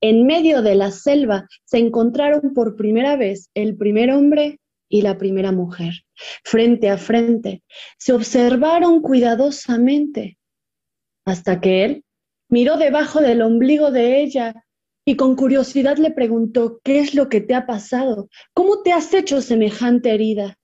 En medio de la selva se encontraron por primera vez el primer hombre y la primera mujer. Frente a frente, se observaron cuidadosamente hasta que él miró debajo del ombligo de ella y con curiosidad le preguntó, ¿qué es lo que te ha pasado? ¿Cómo te has hecho semejante herida?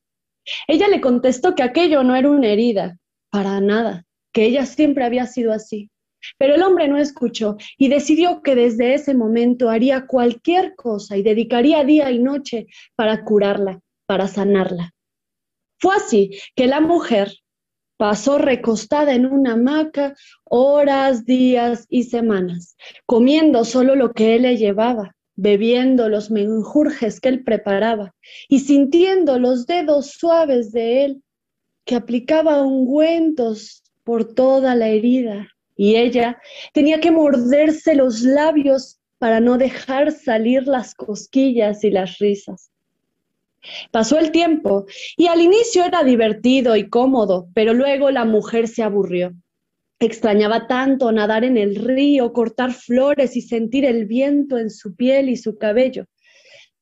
Ella le contestó que aquello no era una herida, para nada, que ella siempre había sido así. Pero el hombre no escuchó y decidió que desde ese momento haría cualquier cosa y dedicaría día y noche para curarla, para sanarla. Fue así que la mujer Pasó recostada en una hamaca horas, días y semanas, comiendo solo lo que él le llevaba, bebiendo los menjurjes que él preparaba y sintiendo los dedos suaves de él, que aplicaba ungüentos por toda la herida. Y ella tenía que morderse los labios para no dejar salir las cosquillas y las risas. Pasó el tiempo y al inicio era divertido y cómodo, pero luego la mujer se aburrió. Extrañaba tanto nadar en el río, cortar flores y sentir el viento en su piel y su cabello.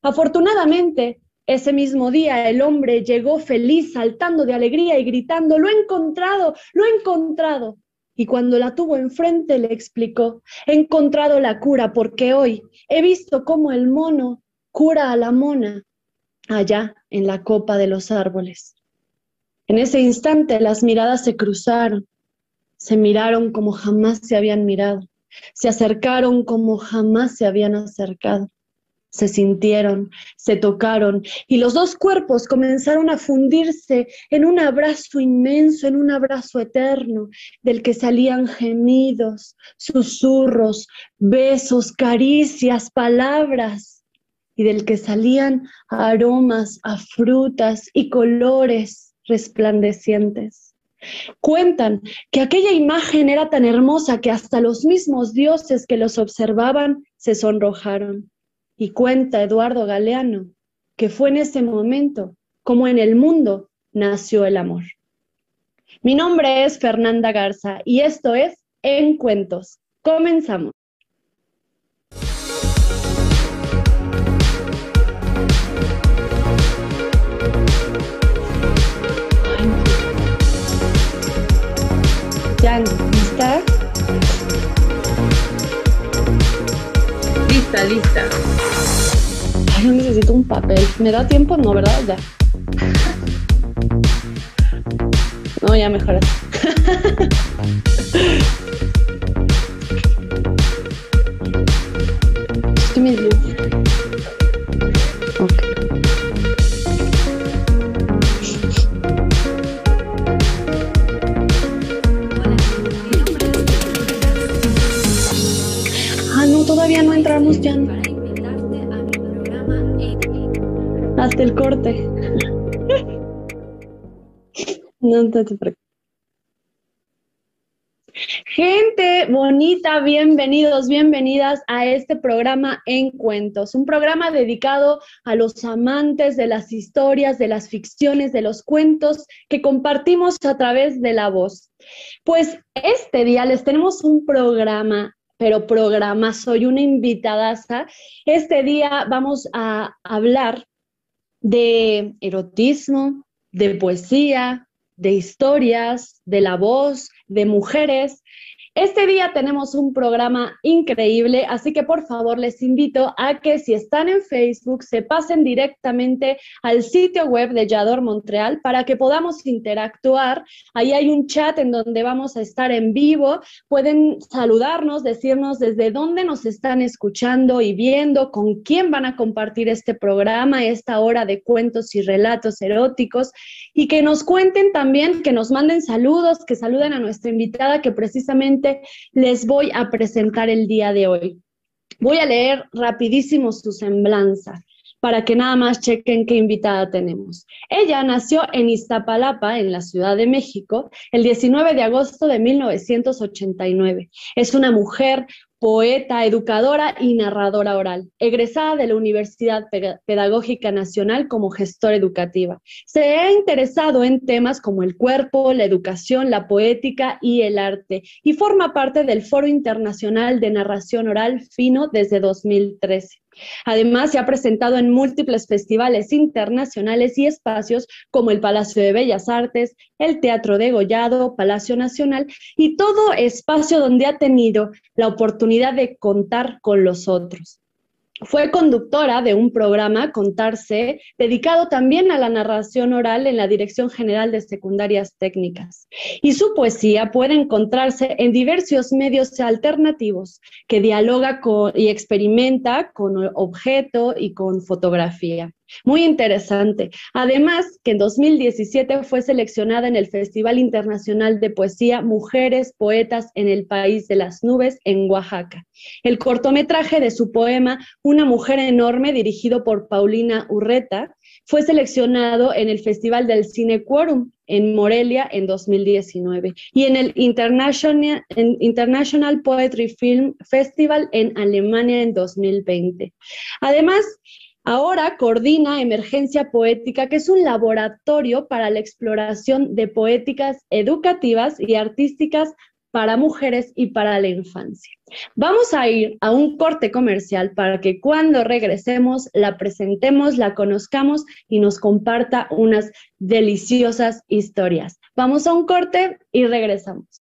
Afortunadamente, ese mismo día el hombre llegó feliz, saltando de alegría y gritando, lo he encontrado, lo he encontrado. Y cuando la tuvo enfrente le explicó, he encontrado la cura porque hoy he visto cómo el mono cura a la mona allá en la copa de los árboles. En ese instante las miradas se cruzaron, se miraron como jamás se habían mirado, se acercaron como jamás se habían acercado, se sintieron, se tocaron y los dos cuerpos comenzaron a fundirse en un abrazo inmenso, en un abrazo eterno, del que salían gemidos, susurros, besos, caricias, palabras y del que salían aromas a frutas y colores resplandecientes. Cuentan que aquella imagen era tan hermosa que hasta los mismos dioses que los observaban se sonrojaron. Y cuenta Eduardo Galeano que fue en ese momento como en el mundo nació el amor. Mi nombre es Fernanda Garza y esto es En Cuentos. Comenzamos. ¿lista? Lista, lista. Ay, necesito un papel. ¿Me da tiempo? No, ¿verdad? Ya. No, ya mejor. entramos ya. Hasta el corte. no te preocupes. Gente bonita, bienvenidos, bienvenidas a este programa En Cuentos, un programa dedicado a los amantes de las historias, de las ficciones, de los cuentos que compartimos a través de la voz. Pues este día les tenemos un programa pero programa, soy una invitada. Este día vamos a hablar de erotismo, de poesía, de historias, de la voz, de mujeres este día tenemos un programa increíble, así que por favor les invito a que si están en Facebook se pasen directamente al sitio web de Yador Montreal para que podamos interactuar. Ahí hay un chat en donde vamos a estar en vivo. Pueden saludarnos, decirnos desde dónde nos están escuchando y viendo, con quién van a compartir este programa, esta hora de cuentos y relatos eróticos y que nos cuenten también, que nos manden saludos, que saluden a nuestra invitada que precisamente les voy a presentar el día de hoy. Voy a leer rapidísimo su semblanza para que nada más chequen qué invitada tenemos. Ella nació en Iztapalapa, en la Ciudad de México, el 19 de agosto de 1989. Es una mujer poeta, educadora y narradora oral, egresada de la Universidad Pedagógica Nacional como gestora educativa. Se ha interesado en temas como el cuerpo, la educación, la poética y el arte y forma parte del Foro Internacional de Narración Oral FINO desde 2013. Además, se ha presentado en múltiples festivales internacionales y espacios como el Palacio de Bellas Artes, el Teatro de Gollado, Palacio Nacional y todo espacio donde ha tenido la oportunidad de contar con los otros. Fue conductora de un programa, Contarse, dedicado también a la narración oral en la Dirección General de Secundarias Técnicas. Y su poesía puede encontrarse en diversos medios alternativos que dialoga y experimenta con objeto y con fotografía. Muy interesante. Además, que en 2017 fue seleccionada en el Festival Internacional de Poesía Mujeres Poetas en el País de las Nubes en Oaxaca. El cortometraje de su poema Una mujer enorme, dirigido por Paulina Urreta, fue seleccionado en el Festival del Cine Quorum en Morelia en 2019 y en el International, International Poetry Film Festival en Alemania en 2020. Además, Ahora coordina Emergencia Poética, que es un laboratorio para la exploración de poéticas educativas y artísticas para mujeres y para la infancia. Vamos a ir a un corte comercial para que cuando regresemos la presentemos, la conozcamos y nos comparta unas deliciosas historias. Vamos a un corte y regresamos.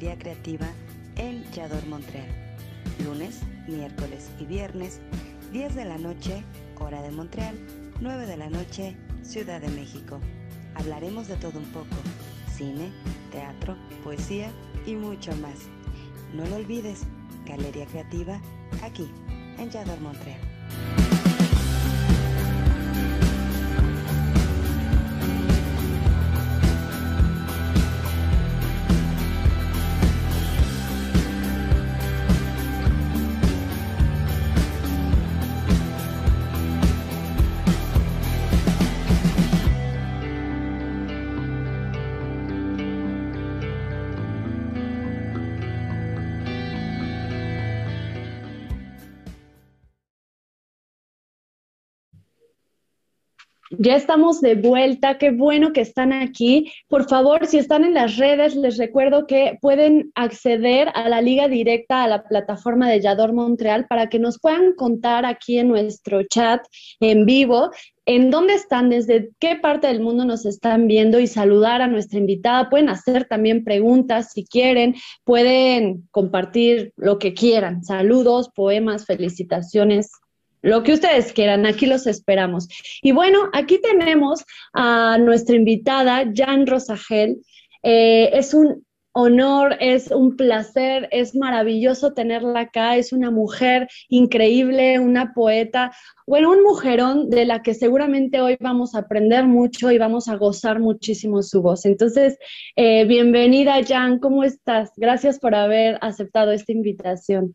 Galería Creativa en Yador Montreal. Lunes, miércoles y viernes, 10 de la noche, hora de Montreal, 9 de la noche, Ciudad de México. Hablaremos de todo un poco, cine, teatro, poesía y mucho más. No lo olvides, Galería Creativa, aquí, en Yador Montreal. Ya estamos de vuelta, qué bueno que están aquí. Por favor, si están en las redes, les recuerdo que pueden acceder a la liga directa a la plataforma de Yador Montreal para que nos puedan contar aquí en nuestro chat en vivo en dónde están, desde qué parte del mundo nos están viendo y saludar a nuestra invitada. Pueden hacer también preguntas si quieren, pueden compartir lo que quieran, saludos, poemas, felicitaciones, lo que ustedes quieran, aquí los esperamos. Y bueno, aquí tenemos a nuestra invitada, Jan Rosagel. Eh, es un honor, es un placer, es maravilloso tenerla acá. Es una mujer increíble, una poeta, bueno, un mujerón de la que seguramente hoy vamos a aprender mucho y vamos a gozar muchísimo su voz. Entonces, eh, bienvenida, Jan, ¿cómo estás? Gracias por haber aceptado esta invitación.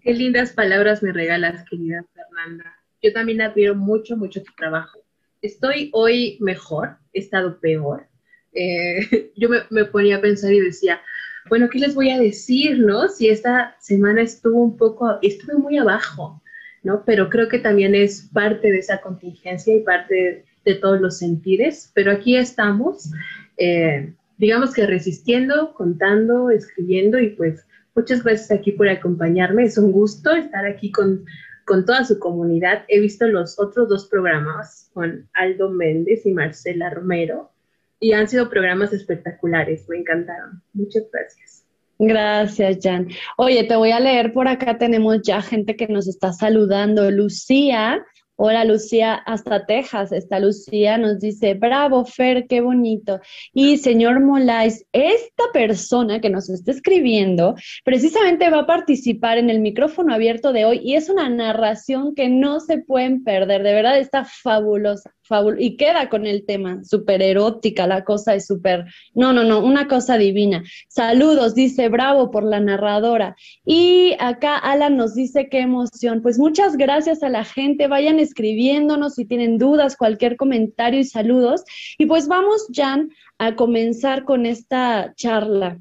Qué lindas palabras me regalas, querida Fernanda. Yo también admiro mucho, mucho tu trabajo. Estoy hoy mejor, he estado peor. Eh, yo me, ponía a pensar y decía, bueno, ¿qué les voy a decir, no? Si esta semana estuvo un poco, estuve muy abajo, ¿no? Pero creo que también es parte de esa contingencia y parte de, todos los sentires. Pero aquí estamos, eh, digamos que resistiendo, contando, escribiendo y pues Muchas gracias aquí por acompañarme. Es un gusto estar aquí con, con toda su comunidad. He visto los otros dos programas con Aldo Méndez y Marcela Romero. y han sido programas espectaculares, me encantaron. Muchas gracias. Gracias, Jan. Oye, te voy a leer por acá, tenemos ya gente que nos está saludando. Lucía Hola Lucía, hasta Texas está Lucía, nos dice, bravo Fer, qué bonito. Y señor Molais, esta persona que nos está escribiendo precisamente va a participar en el micrófono abierto de hoy y es una narración que no se pueden perder, de verdad está fabulosa y queda con el tema, súper erótica, la cosa es súper, no, no, no, una cosa divina. Saludos, dice Bravo por la narradora. Y acá Alan nos dice qué emoción. Pues muchas gracias a la gente, vayan escribiéndonos si tienen dudas, cualquier comentario y saludos. Y pues vamos, Jan, a comenzar con esta charla.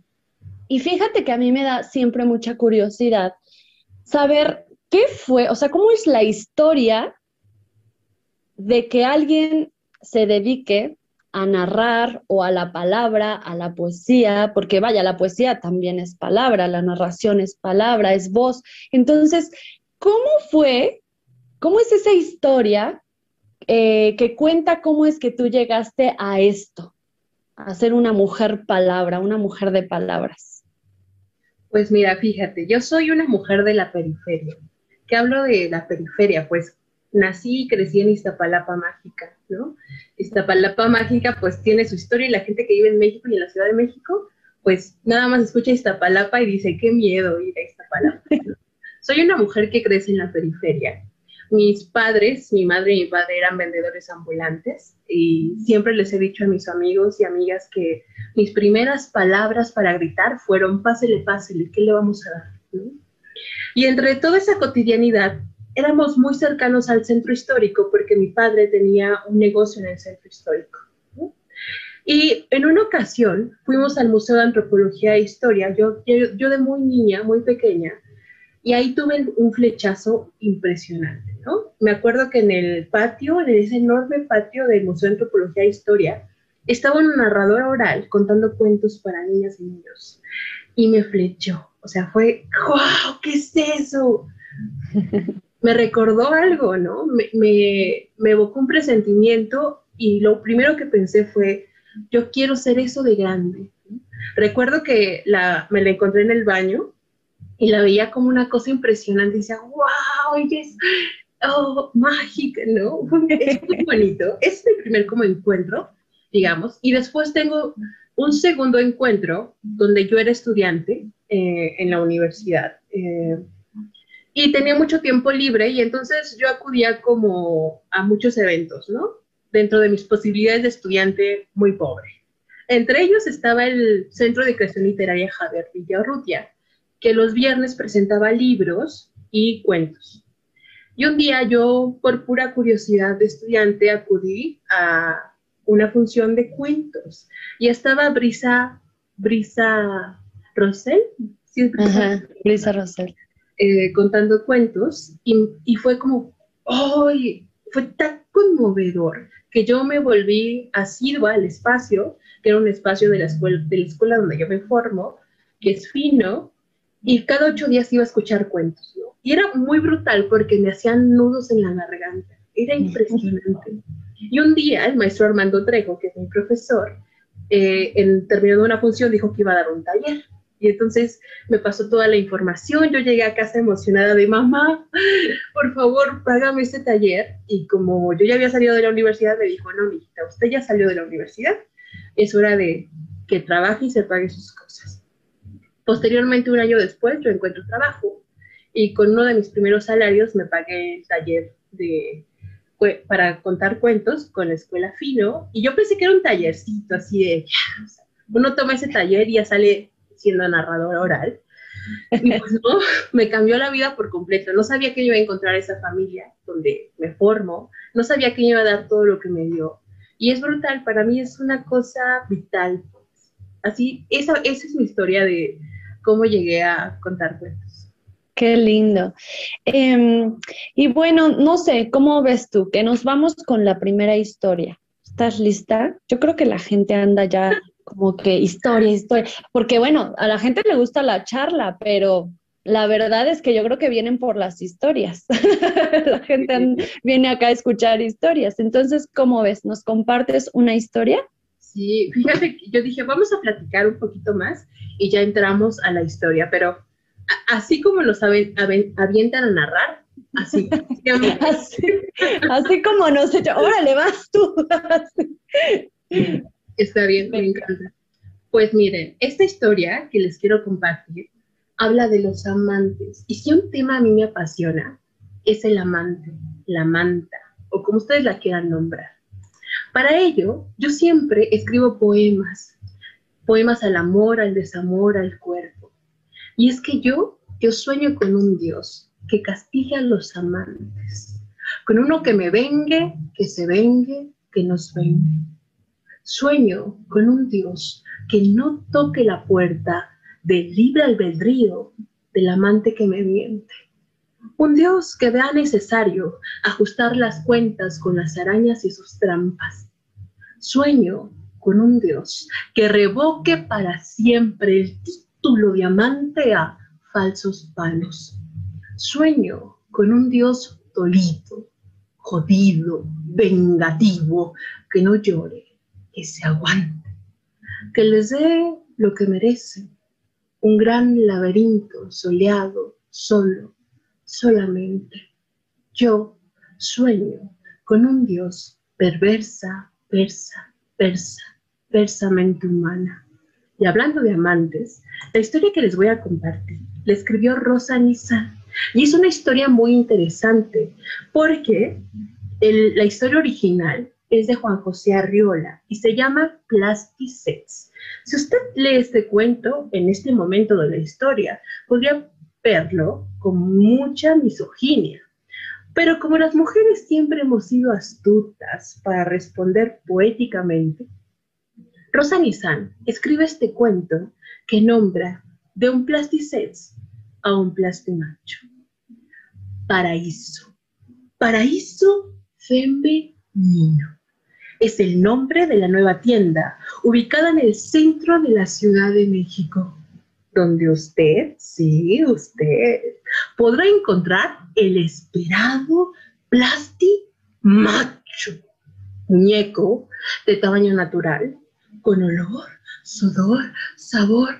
Y fíjate que a mí me da siempre mucha curiosidad saber qué fue, o sea, cómo es la historia de que alguien se dedique a narrar o a la palabra, a la poesía, porque vaya, la poesía también es palabra, la narración es palabra, es voz. Entonces, ¿cómo fue, cómo es esa historia eh, que cuenta cómo es que tú llegaste a esto, a ser una mujer palabra, una mujer de palabras? Pues mira, fíjate, yo soy una mujer de la periferia. ¿Qué hablo de la periferia? Pues nací y crecí en Iztapalapa Mágica, ¿no? Iztapalapa Mágica pues tiene su historia y la gente que vive en México y en la Ciudad de México pues nada más escucha Iztapalapa y dice, qué miedo ir a Iztapalapa. Soy una mujer que crece en la periferia. Mis padres, mi madre y mi padre eran vendedores ambulantes y siempre les he dicho a mis amigos y amigas que mis primeras palabras para gritar fueron, pásele, pásele, ¿qué le vamos a dar? Y entre toda esa cotidianidad éramos muy cercanos al centro histórico porque mi padre tenía un negocio en el centro histórico. Y en una ocasión fuimos al Museo de Antropología e Historia, yo, yo, de muy niña, muy pequeña, y ahí tuve un flechazo impresionante, ¿no? Me acuerdo que en el patio, en ese enorme patio del Museo de Antropología e Historia, estaba un narrador oral contando cuentos para niñas y niños. Y me flechó. O sea, fue, ¡wow! ¿Qué es eso? me recordó algo, ¿no? Me, me, evocó un presentimiento y lo primero que pensé fue, yo quiero ser eso de grande. Recuerdo que la, me la encontré en el baño y la veía como una cosa impresionante y decía, wow, ella es oh, mágica, ¿no? Es muy bonito. Es mi primer como encuentro, digamos, y después tengo un segundo encuentro donde yo era estudiante eh, en la universidad. Eh, y tenía mucho tiempo libre y entonces yo acudía como a muchos eventos, ¿no? Dentro de mis posibilidades de estudiante muy pobre. Entre ellos estaba el Centro de Creación Literaria Javier Villarrutia, que los viernes presentaba libros y cuentos. Y un día yo, por pura curiosidad de estudiante, acudí a una función de cuentos y estaba Brisa, Brisa Rosell. ¿Sí? Ajá, Brisa Rosell eh, contando cuentos y, fue como, ¡ay! Fue tan conmovedor que yo me volví asidua al espacio, que era un espacio de la escuela, de la escuela donde yo me formo, que es fino, y cada ocho días iba a escuchar cuentos, ¿no? Y era muy brutal porque me hacían nudos en la garganta, era impresionante. Y un día el maestro Armando Trejo, que es mi profesor, eh, en terminando una función dijo que iba a dar un taller. Y entonces me pasó toda la información, yo llegué a casa emocionada de mamá, por favor, págame este taller. Y como yo ya había salido de la universidad, me dijo, no, hijita, usted ya salió de la universidad, es hora de que trabaje y se pague sus cosas. Posteriormente, un año después, yo encuentro trabajo y con uno de mis primeros salarios me pagué el taller de, para contar cuentos con la escuela Fino y yo pensé que era un tallercito así de, uno toma ese taller y ya sale siendo narrador oral. Y pues no, me cambió la vida por completo. No sabía que iba a encontrar esa familia donde me formo, no sabía que iba a dar todo lo que me dio. Y es brutal, para mí es una cosa vital. Así, esa, esa es mi historia de cómo llegué a contar cuentos. Qué lindo. Em, y bueno, no sé, ¿cómo ves tú? Que nos vamos con la primera historia. ¿Estás lista? Yo creo que la gente anda ya como que historia, historia, porque bueno, a la gente le gusta la charla, pero la verdad es que yo creo que vienen por las historias. la gente viene acá a escuchar historias. Entonces, ¿cómo ves? ¿Nos compartes una historia? Sí, fíjate, yo dije, vamos a platicar un poquito más y ya entramos a la historia, pero así como nos avientan a narrar, así. así, como nos echan, órale, vas tú. Está bien, me encanta. Pues miren, esta historia que les quiero compartir habla de los amantes. Y si un tema a mí me apasiona, es el amante, la manta, o como ustedes la quieran nombrar. Para ello, yo siempre escribo poemas, poemas al amor, al desamor, al cuerpo. Y es que yo, yo sueño con un Dios que castiga a los amantes, con uno que me vengue, que se vengue, que nos vengue. Sueño con un Dios que no toque la puerta del libre albedrío del amante que me miente. Un Dios que vea necesario ajustar las cuentas con las arañas y sus trampas. Sueño con un Dios que revoque para siempre el título de amante a falsos palos. Sueño con un Dios dolido, jodido, vengativo, que no llore, que se aguante, que les dé lo que merecen, un gran laberinto soleado, solo, solamente. Yo sueño con un Dios perversa, persa, persa, persamente humana. Y hablando de amantes, la historia que les voy a compartir la escribió Rosa Nizar. Y es una historia muy interesante porque la historia original es de Juan José Arriola y se llama Plastisex. Si usted lee este cuento en este momento de la historia, podría verlo con mucha misoginia. Pero como las mujeres siempre hemos sido astutas para responder poéticamente, Rosa Nizan escribe este cuento que nombra de un plastisex a un plastimacho. Paraíso. Paraíso femenino es el nombre de la nueva tienda, ubicada en el centro de la Ciudad de México, donde usted, sí, usted, podrá encontrar el esperado Plasti Macho, muñeco de tamaño natural, con olor, sudor, sabor,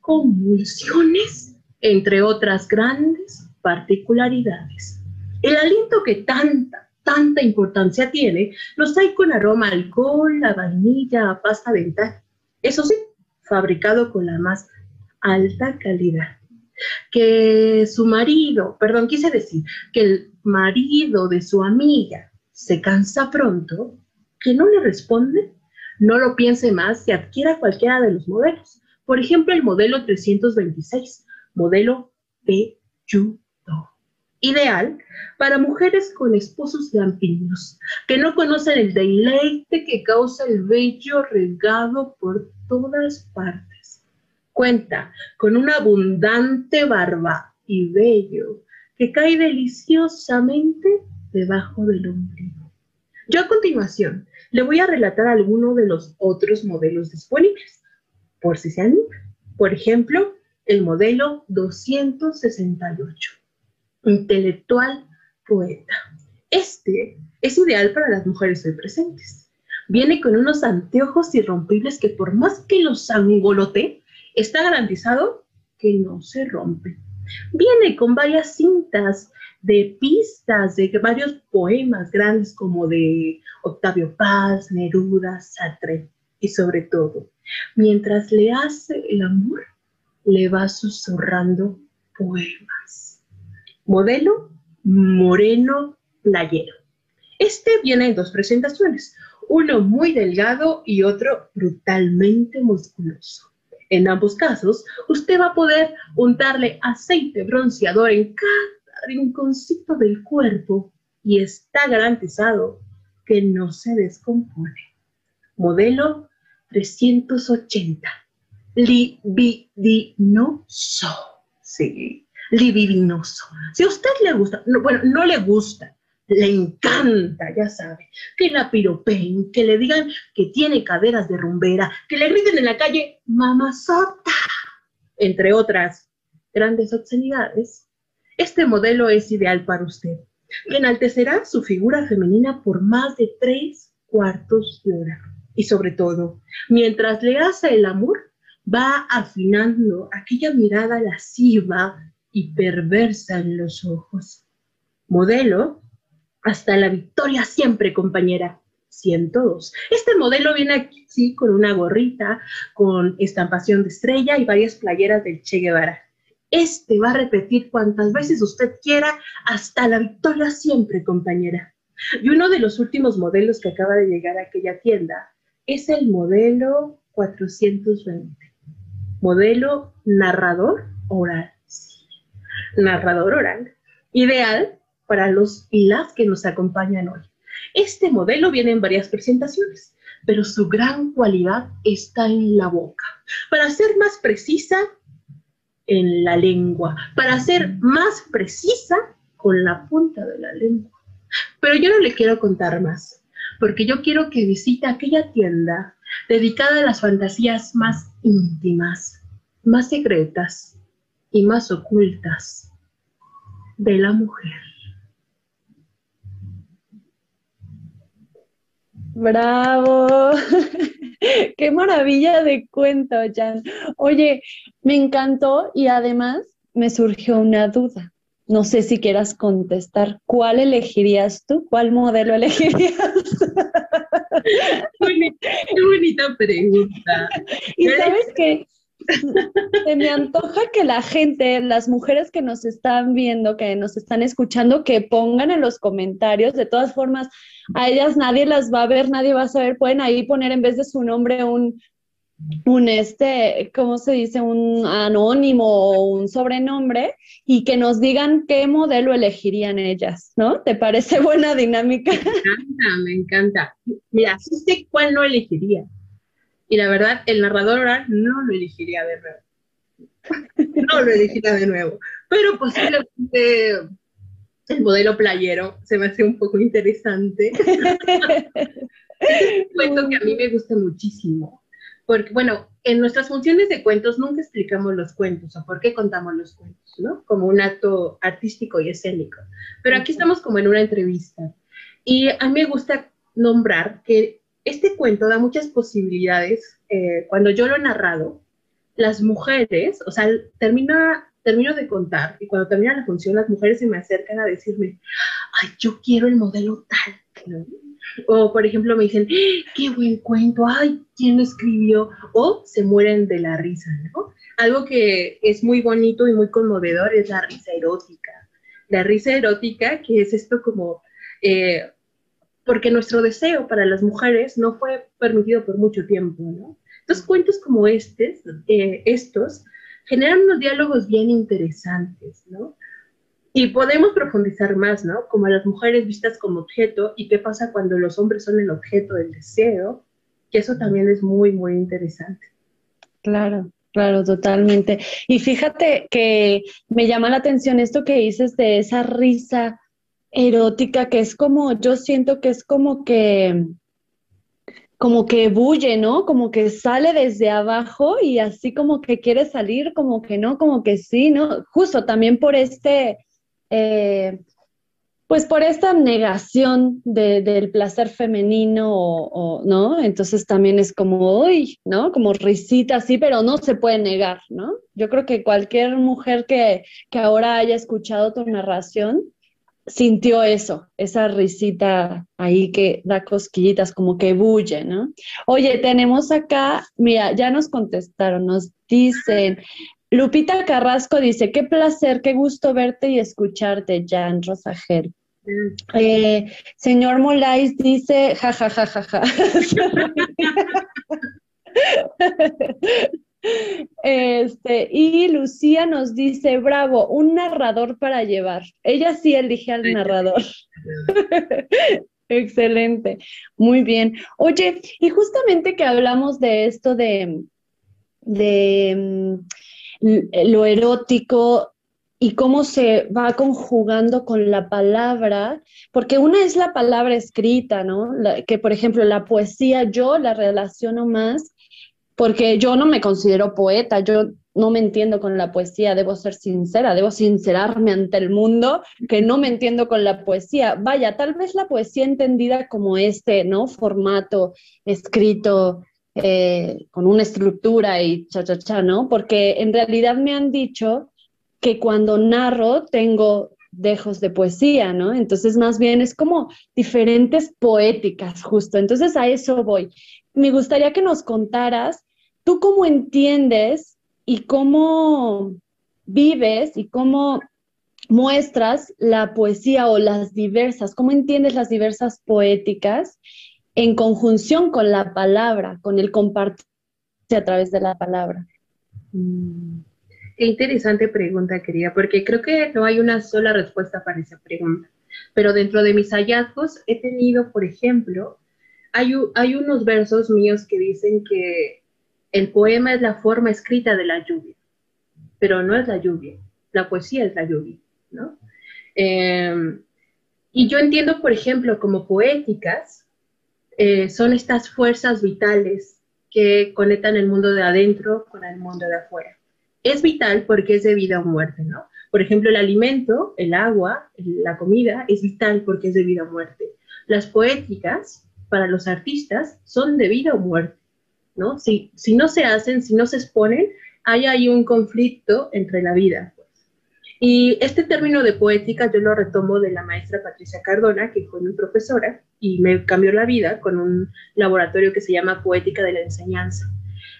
convulsiones, entre otras grandes particularidades. El aliento que tanta tanta importancia tiene, los hay con aroma alcohol, a vainilla, pasta dental. Eso sí, fabricado con la más alta calidad. Que su marido, perdón, quise decir, que el marido de su amiga se cansa pronto, que no le responde, no lo piense más y adquiera cualquiera de los modelos. Por ejemplo, el modelo 326, modelo PU ideal para mujeres con esposos lampiños, que no conocen el deleite que causa el vello regado por todas partes. Cuenta con una abundante barba y vello que cae deliciosamente debajo del ombligo. Yo a continuación le voy a relatar algunos de los otros modelos disponibles, por si se anima. Por ejemplo, el modelo 268 intelectual, poeta. Este es ideal para las mujeres hoy presentes. Viene con unos anteojos irrompibles que por más que los angolote, está garantizado que no se rompen. Viene con varias cintas de pistas de varios poemas grandes como de Octavio Paz, Neruda, Sartre y sobre todo, mientras le hace el amor, le va susurrando poemas. Modelo moreno playero. Este viene en dos presentaciones, uno muy delgado y otro brutalmente musculoso. En ambos casos, usted va a poder untarle aceite bronceador en cada rinconcito del cuerpo y está garantizado que no se descompone. Modelo 380. Libidinoso. Sí, libidinoso. Si a usted le gusta, bueno, no le gusta, le encanta, ya sabe, que la piropen, que le digan que tiene caderas de rumbera, que le griten en la calle, mamazota, entre otras grandes obscenidades, este modelo es ideal para usted, que enaltecerá su figura femenina por más de tres cuartos de hora. Y sobre todo, mientras le hace el amor, va afinando aquella mirada lasciva y perversa en los ojos. Modelo, hasta la victoria siempre, compañera. 102. Este modelo viene aquí con una gorrita, con estampación de estrella y varias playeras del Che Guevara. Este va a repetir cuantas veces usted quiera hasta la victoria siempre, compañera. Y uno de los últimos modelos que acaba de llegar a aquella tienda es el modelo 420. Modelo narrador oral. Narrador oral. Ideal para los y las que nos acompañan hoy. Este modelo viene en varias presentaciones, pero su gran cualidad está en la boca. Para ser más precisa, en la lengua, para ser más precisa, con la punta de la lengua. Pero yo no le quiero contar más, porque yo quiero que visite aquella tienda dedicada a las fantasías más íntimas, más secretas y más ocultas de la mujer. Bravo. Qué maravilla de cuento, Jan. Oye, me encantó y además me surgió una duda. No sé si quieras contestar. ¿Cuál elegirías tú? ¿Cuál modelo elegirías? Qué bonita pregunta. Y sabes que se me antoja que la gente, las mujeres que nos están viendo, que nos están escuchando, que pongan en los comentarios. De todas formas, a ellas nadie las va a ver, nadie va a saber. Pueden ahí poner en vez de su nombre un, un este, ¿cómo se dice? Un anónimo o un sobrenombre y que nos digan qué modelo elegirían ellas, ¿no? ¿Te parece buena dinámica? Me encanta, me encanta. Mira, cuál no elegiría. Y la verdad, el narrador oral no lo elegiría de nuevo. No lo elegiría de nuevo. Pero posiblemente el modelo playero se me hace un poco interesante. es un cuento que a mí me gusta muchísimo. Porque, bueno, en nuestras funciones de cuentos nunca explicamos los cuentos o por qué contamos los cuentos, ¿no? Como un acto artístico y escénico. Pero aquí estamos como en una entrevista. Y a mí me gusta nombrar que este cuento da muchas posibilidades. Eh, cuando yo lo he narrado, las mujeres, o sea, termina, termino de contar y cuando termina la función, las mujeres se me acercan a decirme, ay, yo quiero el modelo tal. O, por ejemplo, me dicen, qué buen cuento, ay, ¿quién lo escribió? O se mueren de la risa, ¿no? Algo que es muy bonito y muy conmovedor es la risa erótica. La risa erótica, que es esto como... Eh, porque nuestro deseo para las mujeres no fue permitido por mucho tiempo, ¿no? Entonces, cuentos como este, estos, generan unos diálogos bien interesantes, ¿no? Y podemos profundizar más, ¿no? Como las mujeres vistas como objeto y qué pasa cuando los hombres son el objeto del deseo, que eso también es muy, muy interesante. Claro, claro, totalmente. Y fíjate que me llama la atención esto que dices de esa risa erótica que es como, yo siento que es como que, como que bulle, ¿no? Como que sale desde abajo y así como que quiere salir, como que no, como que sí, ¿no? Justo también por este, eh, pues por esta negación del placer femenino, o, ¿no? Entonces también es como, uy, ¿no? Como risita así, pero no se puede negar, ¿no? Yo creo que cualquier mujer que, que ahora haya escuchado tu narración, sintió eso, esa risita ahí que da cosquillitas, como que bulle, ¿no? Oye, tenemos acá, mira, ya nos contestaron, nos dicen, Lupita Carrasco dice, qué placer, qué gusto verte y escucharte, Jan Rosagel. Eh, señor Molais dice, ja, ja, ja, ja, ja. Este, y Lucía nos dice, bravo, un narrador para llevar. Ella sí elige al narrador. Excelente, muy bien. Oye, y justamente que hablamos de esto de, de mm, lo erótico y cómo se va conjugando con la palabra, porque una es la palabra escrita, ¿no? que por ejemplo la poesía yo la relaciono más porque yo no me considero poeta, yo no me entiendo con la poesía, debo ser sincera, debo sincerarme ante el mundo que no me entiendo con la poesía. Vaya, tal vez la poesía entendida como este, ¿no? Formato escrito eh, con una estructura y cha, cha, cha, ¿no? Porque en realidad me han dicho que cuando narro tengo dejos de poesía, ¿no? Entonces más bien es como diferentes poéticas, justo. Entonces a eso voy. Me gustaría que nos contaras, ¿tú cómo entiendes y cómo vives y cómo muestras la poesía o las diversas, cómo entiendes las diversas poéticas en conjunción con la palabra, con el compartir a través de la palabra? Mm, qué interesante pregunta, querida, porque creo que no hay una sola respuesta para esa pregunta. Pero dentro de mis hallazgos he tenido, por ejemplo, hay, hay unos versos míos que dicen que el poema es la forma escrita de la lluvia, pero no es la lluvia, la poesía es la lluvia, ¿no? Em, y yo entiendo, por ejemplo, como poéticas, eh, son estas fuerzas vitales que conectan el mundo de adentro con el mundo de afuera. Es vital porque es de vida o muerte, ¿no? Por ejemplo, el alimento, el agua, la comida, es vital porque es de vida o muerte. Las poéticas, para los artistas, son de vida o muerte. ¿No? Si, si no se hacen, si no se exponen, hay ahí un conflicto entre la vida. Pues. Y este término de poética yo lo retomo de la maestra Patricia Cardona, que fue mi profesora y me cambió la vida con un laboratorio que se llama Poética de la Enseñanza.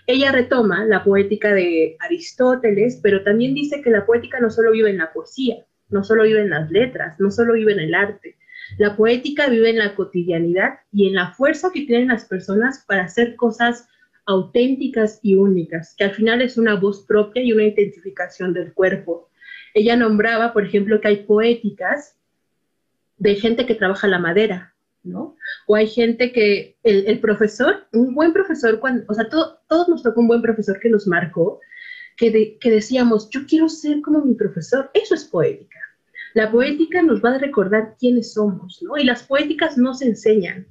Ella retoma la poética de Aristóteles, pero también dice que la poética no solo vive en la poesía, no solo vive en las letras, no solo vive en el arte. La poética vive en la cotidianidad y en la fuerza que tienen las personas para hacer cosas auténticas y únicas, que al final es una voz propia y una identificación del cuerpo. Ella nombraba, por ejemplo, que hay poéticas de gente que trabaja la madera, ¿no? O hay gente que, el, profesor, un buen profesor, cuando, o sea, todos nos tocó un buen profesor que nos marcó, que, que decíamos, yo quiero ser como mi profesor, eso es poética. La poética nos va a recordar quiénes somos, ¿no? Y las poéticas no se enseñan,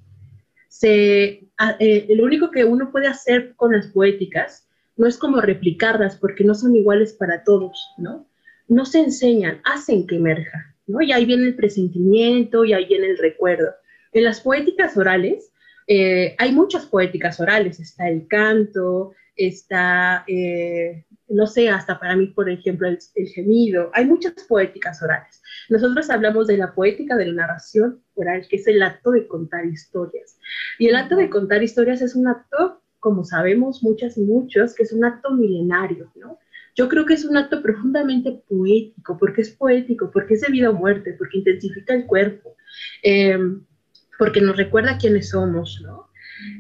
se, eh, lo único que uno puede hacer con las poéticas no es como replicarlas, porque no son iguales para todos, ¿no? No se enseñan, hacen que emerja, ¿no? Y ahí viene el presentimiento y ahí viene el recuerdo. En las poéticas orales, eh, hay muchas poéticas orales, está el canto, está, eh, no sé, hasta para mí, por ejemplo, el, gemido, hay muchas poéticas orales. Nosotros hablamos de la poética de la narración oral, que es el acto de contar historias. Y el acto de contar historias es un acto, como sabemos muchas y muchos, que es un acto milenario, ¿no? Yo creo que es un acto profundamente poético, porque es poético, porque es de vida o muerte, porque intensifica el cuerpo, em, porque nos recuerda quiénes somos, ¿no?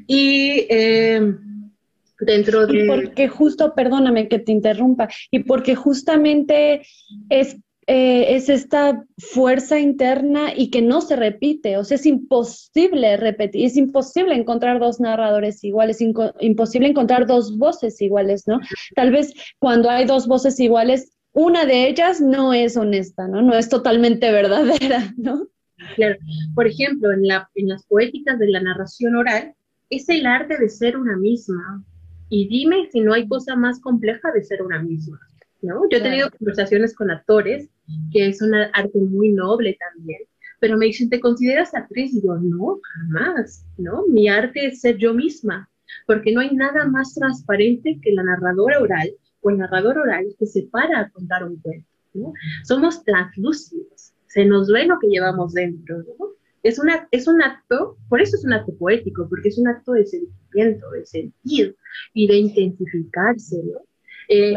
Y em, dentro de... Y porque justo, perdóname que te interrumpa, y porque justamente es eh, es esta fuerza interna y que no se repite, o sea, es imposible repetir, es imposible encontrar dos narradores iguales, imposible encontrar dos voces iguales, ¿no? Tal vez cuando hay dos voces iguales, una de ellas no es honesta, ¿no? No es totalmente verdadera, ¿no? Claro. Por ejemplo, en, la, en las poéticas de la narración oral, es el arte de ser una misma. Y dime si no hay cosa más compleja de ser una misma. ¿no? Yo he tenido conversaciones con actores, que es una arte muy noble también, pero me dicen, ¿te consideras actriz? Y yo, no, jamás, ¿no? Mi arte es ser yo misma, porque no hay nada más transparente que la narradora oral o el narrador oral que se para a contar un cuento, ¿no? Somos translúcidos, se nos ve lo que llevamos dentro, ¿no? Es, una, es un acto, por eso es un acto poético, porque es un acto de sentimiento, de sentir y de intensificarse, ¿no? Eh,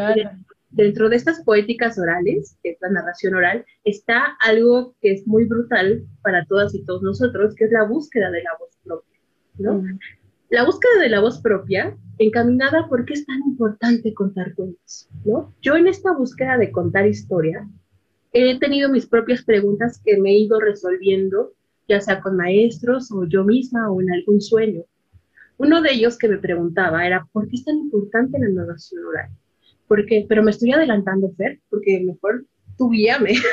dentro de estas poéticas orales, que es la narración oral, está algo que es muy brutal para todas y todos nosotros, que es la búsqueda de la voz propia, ¿no? La búsqueda de la voz propia, encaminada por qué es tan importante contar cuentos, ¿no? Yo en esta búsqueda de contar historia, he tenido mis propias preguntas que me he ido resolviendo, ya sea con maestros o yo misma o en algún sueño. Uno de ellos que me preguntaba era, ¿por qué es tan importante la narración oral? Porque, pero me estoy adelantando, Fer, porque mejor tú guíame.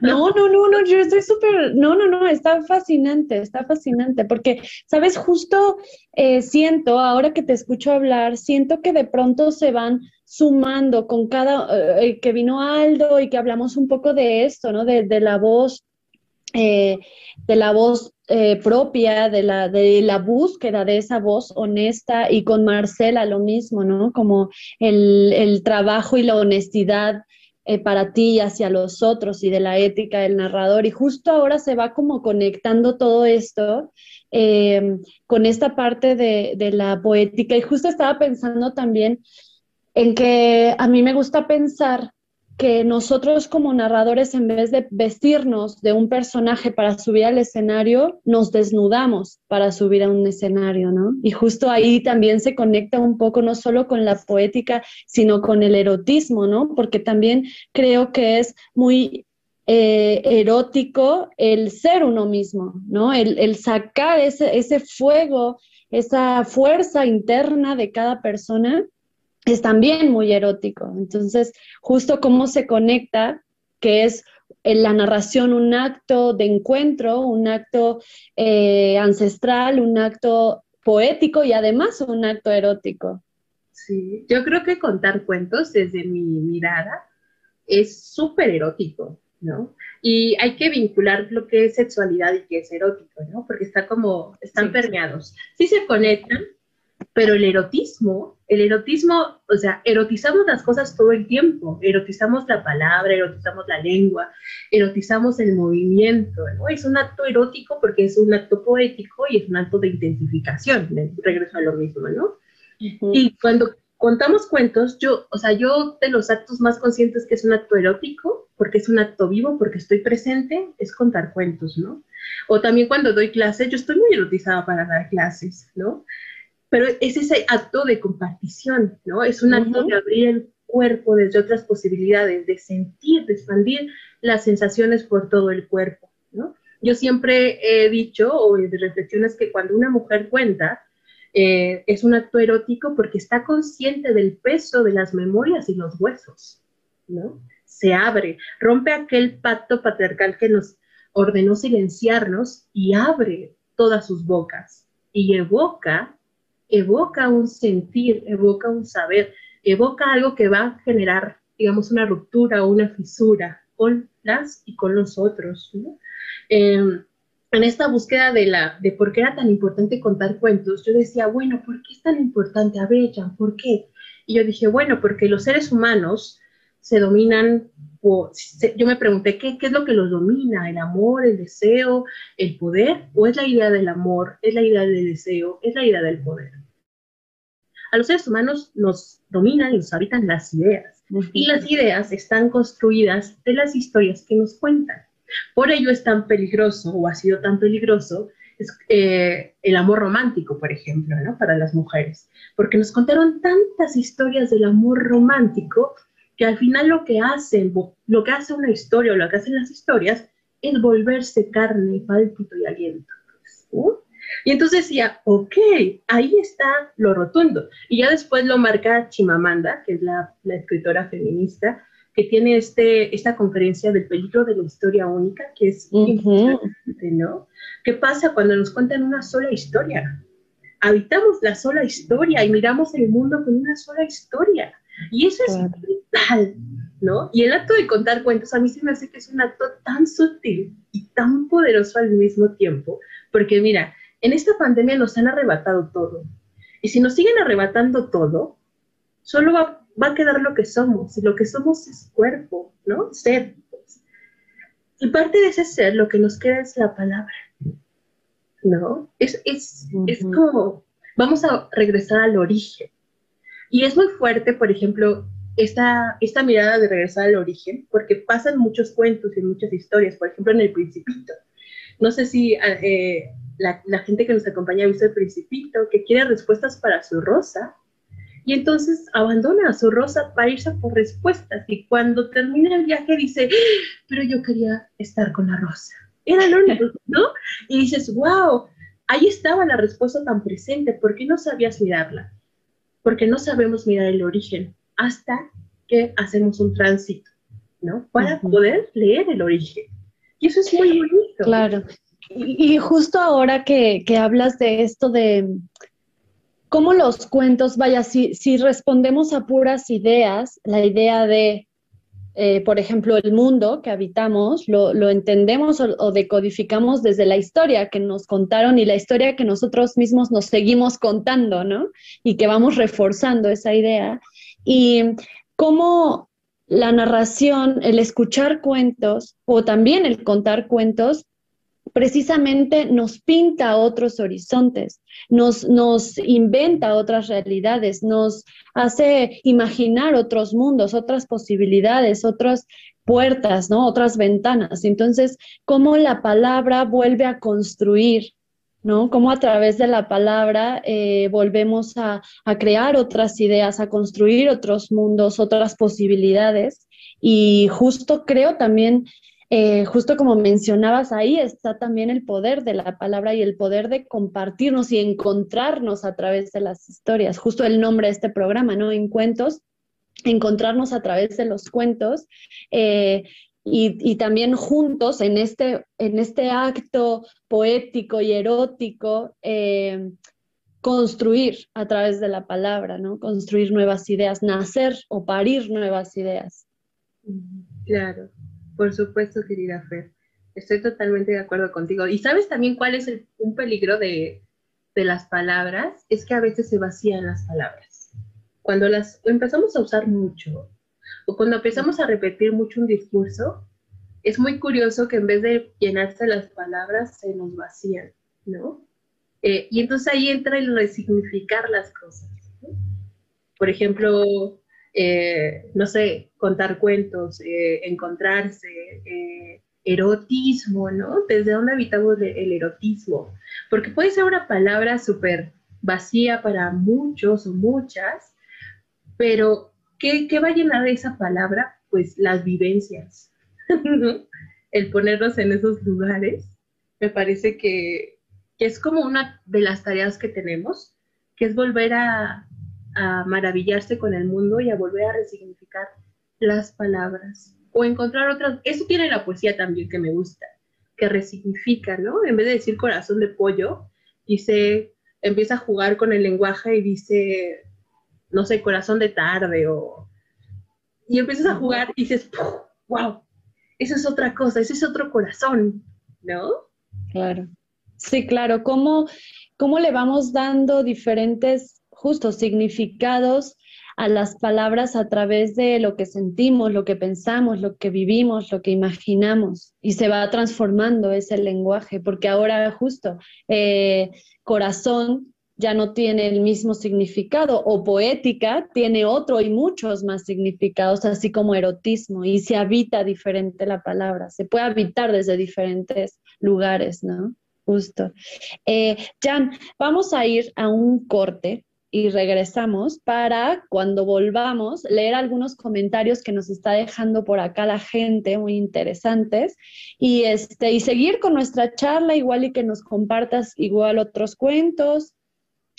No, no, no, no, yo estoy súper, no, no, no, está fascinante, está fascinante, porque, sabes, justo eh, siento, ahora que te escucho hablar, siento que de pronto se van sumando con cada, eh, eh, que vino Aldo y que hablamos un poco de esto, ¿no? De, la voz, de la voz propia, de la, de la búsqueda de esa voz honesta y con Marcela lo mismo, ¿no? Como el, el trabajo y la honestidad eh, para ti y hacia los otros y de la ética del narrador. Y justo ahora se va como conectando todo esto em, con esta parte de, de la poética. Y justo estaba pensando también en que a mí me gusta pensar que nosotros como narradores, en vez de vestirnos de un personaje para subir al escenario, nos desnudamos para subir a un escenario, ¿no? Y justo ahí también se conecta un poco no solo con la poética, sino con el erotismo, ¿no? Porque también creo que es muy eh, erótico el ser uno mismo, ¿no? El, sacar ese, ese fuego, esa fuerza interna de cada persona es también muy erótico. Entonces, justo cómo se conecta, que es en la narración un acto de encuentro, un acto eh, ancestral, un acto poético y además un acto erótico. Sí, yo creo que contar cuentos desde mi mirada es súper erótico, ¿no? Y hay que vincular lo que es sexualidad y que es erótico, ¿no? Porque está como, están permeados. Sí se conectan, pero el erotismo, el erotismo, o sea, erotizamos las cosas todo el tiempo, erotizamos la palabra, erotizamos la lengua, erotizamos el movimiento, ¿no? Es un acto erótico porque es un acto poético y es un acto de intensificación, regreso a lo mismo, ¿no? Y cuando contamos cuentos, yo, o sea, yo de los actos más conscientes que es un acto erótico, porque es un acto vivo, porque estoy presente, es contar cuentos, ¿no? O también cuando doy clases, yo estoy muy erotizada para dar clases, ¿no? Pero es ese acto de compartición, ¿no? Es un acto de abrir el cuerpo desde otras posibilidades, de sentir, de expandir las sensaciones por todo el cuerpo, ¿no? Yo siempre he dicho, o de reflexiones, que cuando una mujer cuenta, eh, es un acto erótico porque está consciente del peso de las memorias y los huesos, ¿no? Se abre, rompe aquel pacto patriarcal que nos ordenó silenciarnos y abre todas sus bocas y evoca evoca un sentir, evoca un saber, evoca algo que va a generar, digamos, una ruptura o una fisura con las y con los otros. Em, en esta búsqueda de, la, de por qué era tan importante contar cuentos, yo decía, bueno, ¿por qué es tan importante? A ver, ¿por qué? Y yo dije, bueno, porque los seres humanos se dominan, o yo me pregunté, ¿qué, ¿qué es lo que los domina? ¿El amor, el deseo, el poder? ¿O es la idea del amor, es la idea del deseo, es la idea del poder? A los seres humanos nos dominan y nos habitan las ideas. Y las ideas están construidas de las historias que nos cuentan. Por ello es tan peligroso, o ha sido tan peligroso, eh, el amor romántico, por ejemplo, ¿no? para las mujeres. Porque nos contaron tantas historias del amor romántico que al final lo que hacen, lo que hace una historia o lo que hacen las historias es volverse carne, pálpito y aliento. Y entonces decía, ok, ahí está lo rotundo. Y ya después lo marca Chimamanda, que es la, escritora feminista, que tiene este, esta conferencia del peligro de la historia única, que es importante, ¿no? ¿Qué pasa cuando nos cuentan una sola historia? Habitamos la sola historia y miramos el mundo con una sola historia. Y eso es brutal, ¿no? Y el acto de contar cuentos a mí se me hace que es un acto tan sutil y tan poderoso al mismo tiempo, porque mira, en esta pandemia nos han arrebatado todo. Y si nos siguen arrebatando todo, solo va, a quedar lo que somos. Y lo que somos es cuerpo, ¿no? Ser. Y parte de ese ser, lo que nos queda es la palabra. ¿No? Es, es, es como, vamos a regresar al origen. Y es muy fuerte, por ejemplo, esta, esta mirada de regresar al origen, porque pasan muchos cuentos y muchas historias, por ejemplo, en El Principito. No sé si eh, la, gente que nos acompaña ha visto el principito, que quiere respuestas para su rosa, y entonces abandona a su rosa para irse por respuestas, y cuando termina el viaje dice, ¡Ah! pero yo quería estar con la rosa. Era lo único, ¿no? Y dices, wow, ahí estaba la respuesta tan presente, ¿por qué no sabías mirarla? Porque no sabemos mirar el origen hasta que hacemos un tránsito, ¿no? Para poder leer el origen. Y eso es muy bonito. Claro. Y, justo ahora que, que, hablas de esto de cómo los cuentos, vaya, si, si respondemos a puras ideas, la idea de eh, por ejemplo, el mundo que habitamos, lo, entendemos o, decodificamos desde la historia que nos contaron y la historia que nosotros mismos nos seguimos contando, ¿no? Y que vamos reforzando esa idea. Y cómo la narración, el escuchar cuentos o también el contar cuentos, precisamente nos pinta otros horizontes, nos, nos inventa otras realidades, nos hace imaginar otros mundos, otras posibilidades, otras puertas, ¿no? Otras ventanas. Entonces, cómo la palabra vuelve a construir, ¿no? Cómo a través de la palabra eh, volvemos a, a crear otras ideas, a construir otros mundos, otras posibilidades. Y justo creo también eh, justo como mencionabas ahí, está también el poder de la palabra y el poder de compartirnos y encontrarnos a través de las historias. Justo el nombre de este programa, ¿no? En cuentos, encontrarnos a través de los cuentos. Eh, y, también juntos en este, en este acto poético y erótico, eh, construir a través de la palabra, ¿no? Construir nuevas ideas, nacer o parir nuevas ideas. Claro. Por supuesto, querida Fer. Estoy totalmente de acuerdo contigo. ¿Y sabes también cuál es un peligro de, las palabras? Es que a veces se vacían las palabras. Cuando las empezamos a usar mucho o cuando empezamos a repetir mucho un discurso, es muy curioso que en vez de llenarse las palabras, se nos vacían, ¿no? Eh, y entonces ahí entra el resignificar las cosas. Por ejemplo, eh, no sé, contar cuentos, eh, encontrarse, eh, erotismo, ¿no? ¿Desde dónde habitamos el erotismo? Porque puede ser una palabra súper vacía para muchos o muchas, pero ¿qué, va a llenar esa palabra? Pues las vivencias, el ponernos en esos lugares, me parece que es como una de las tareas que tenemos, que es volver a, a maravillarse con el mundo y a volver a resignificar las palabras o encontrar otras. Eso tiene la poesía también que me gusta, que resignifica, ¿no? En vez de decir corazón de pollo, dice, empieza a jugar con el lenguaje y dice, no sé, corazón de tarde o... Y empiezas a jugar y dices, wow, eso es otra cosa, ese es otro corazón, ¿no? Claro. Sí, claro. ¿Cómo, cómo le vamos dando diferentes justo significados a las palabras a través de lo que sentimos, lo que pensamos, lo que vivimos, lo que imaginamos. Y se va transformando ese lenguaje, porque ahora justo eh, corazón ya no tiene el mismo significado, o poética tiene otro y muchos más significados, así como erotismo, y se habita diferente la palabra, se puede habitar desde diferentes lugares, ¿no? Justo. Eh, Jan, vamos a ir a un corte y regresamos para cuando volvamos leer algunos comentarios que nos está dejando por acá la gente muy interesantes y este y seguir con nuestra charla igual y que nos compartas igual otros cuentos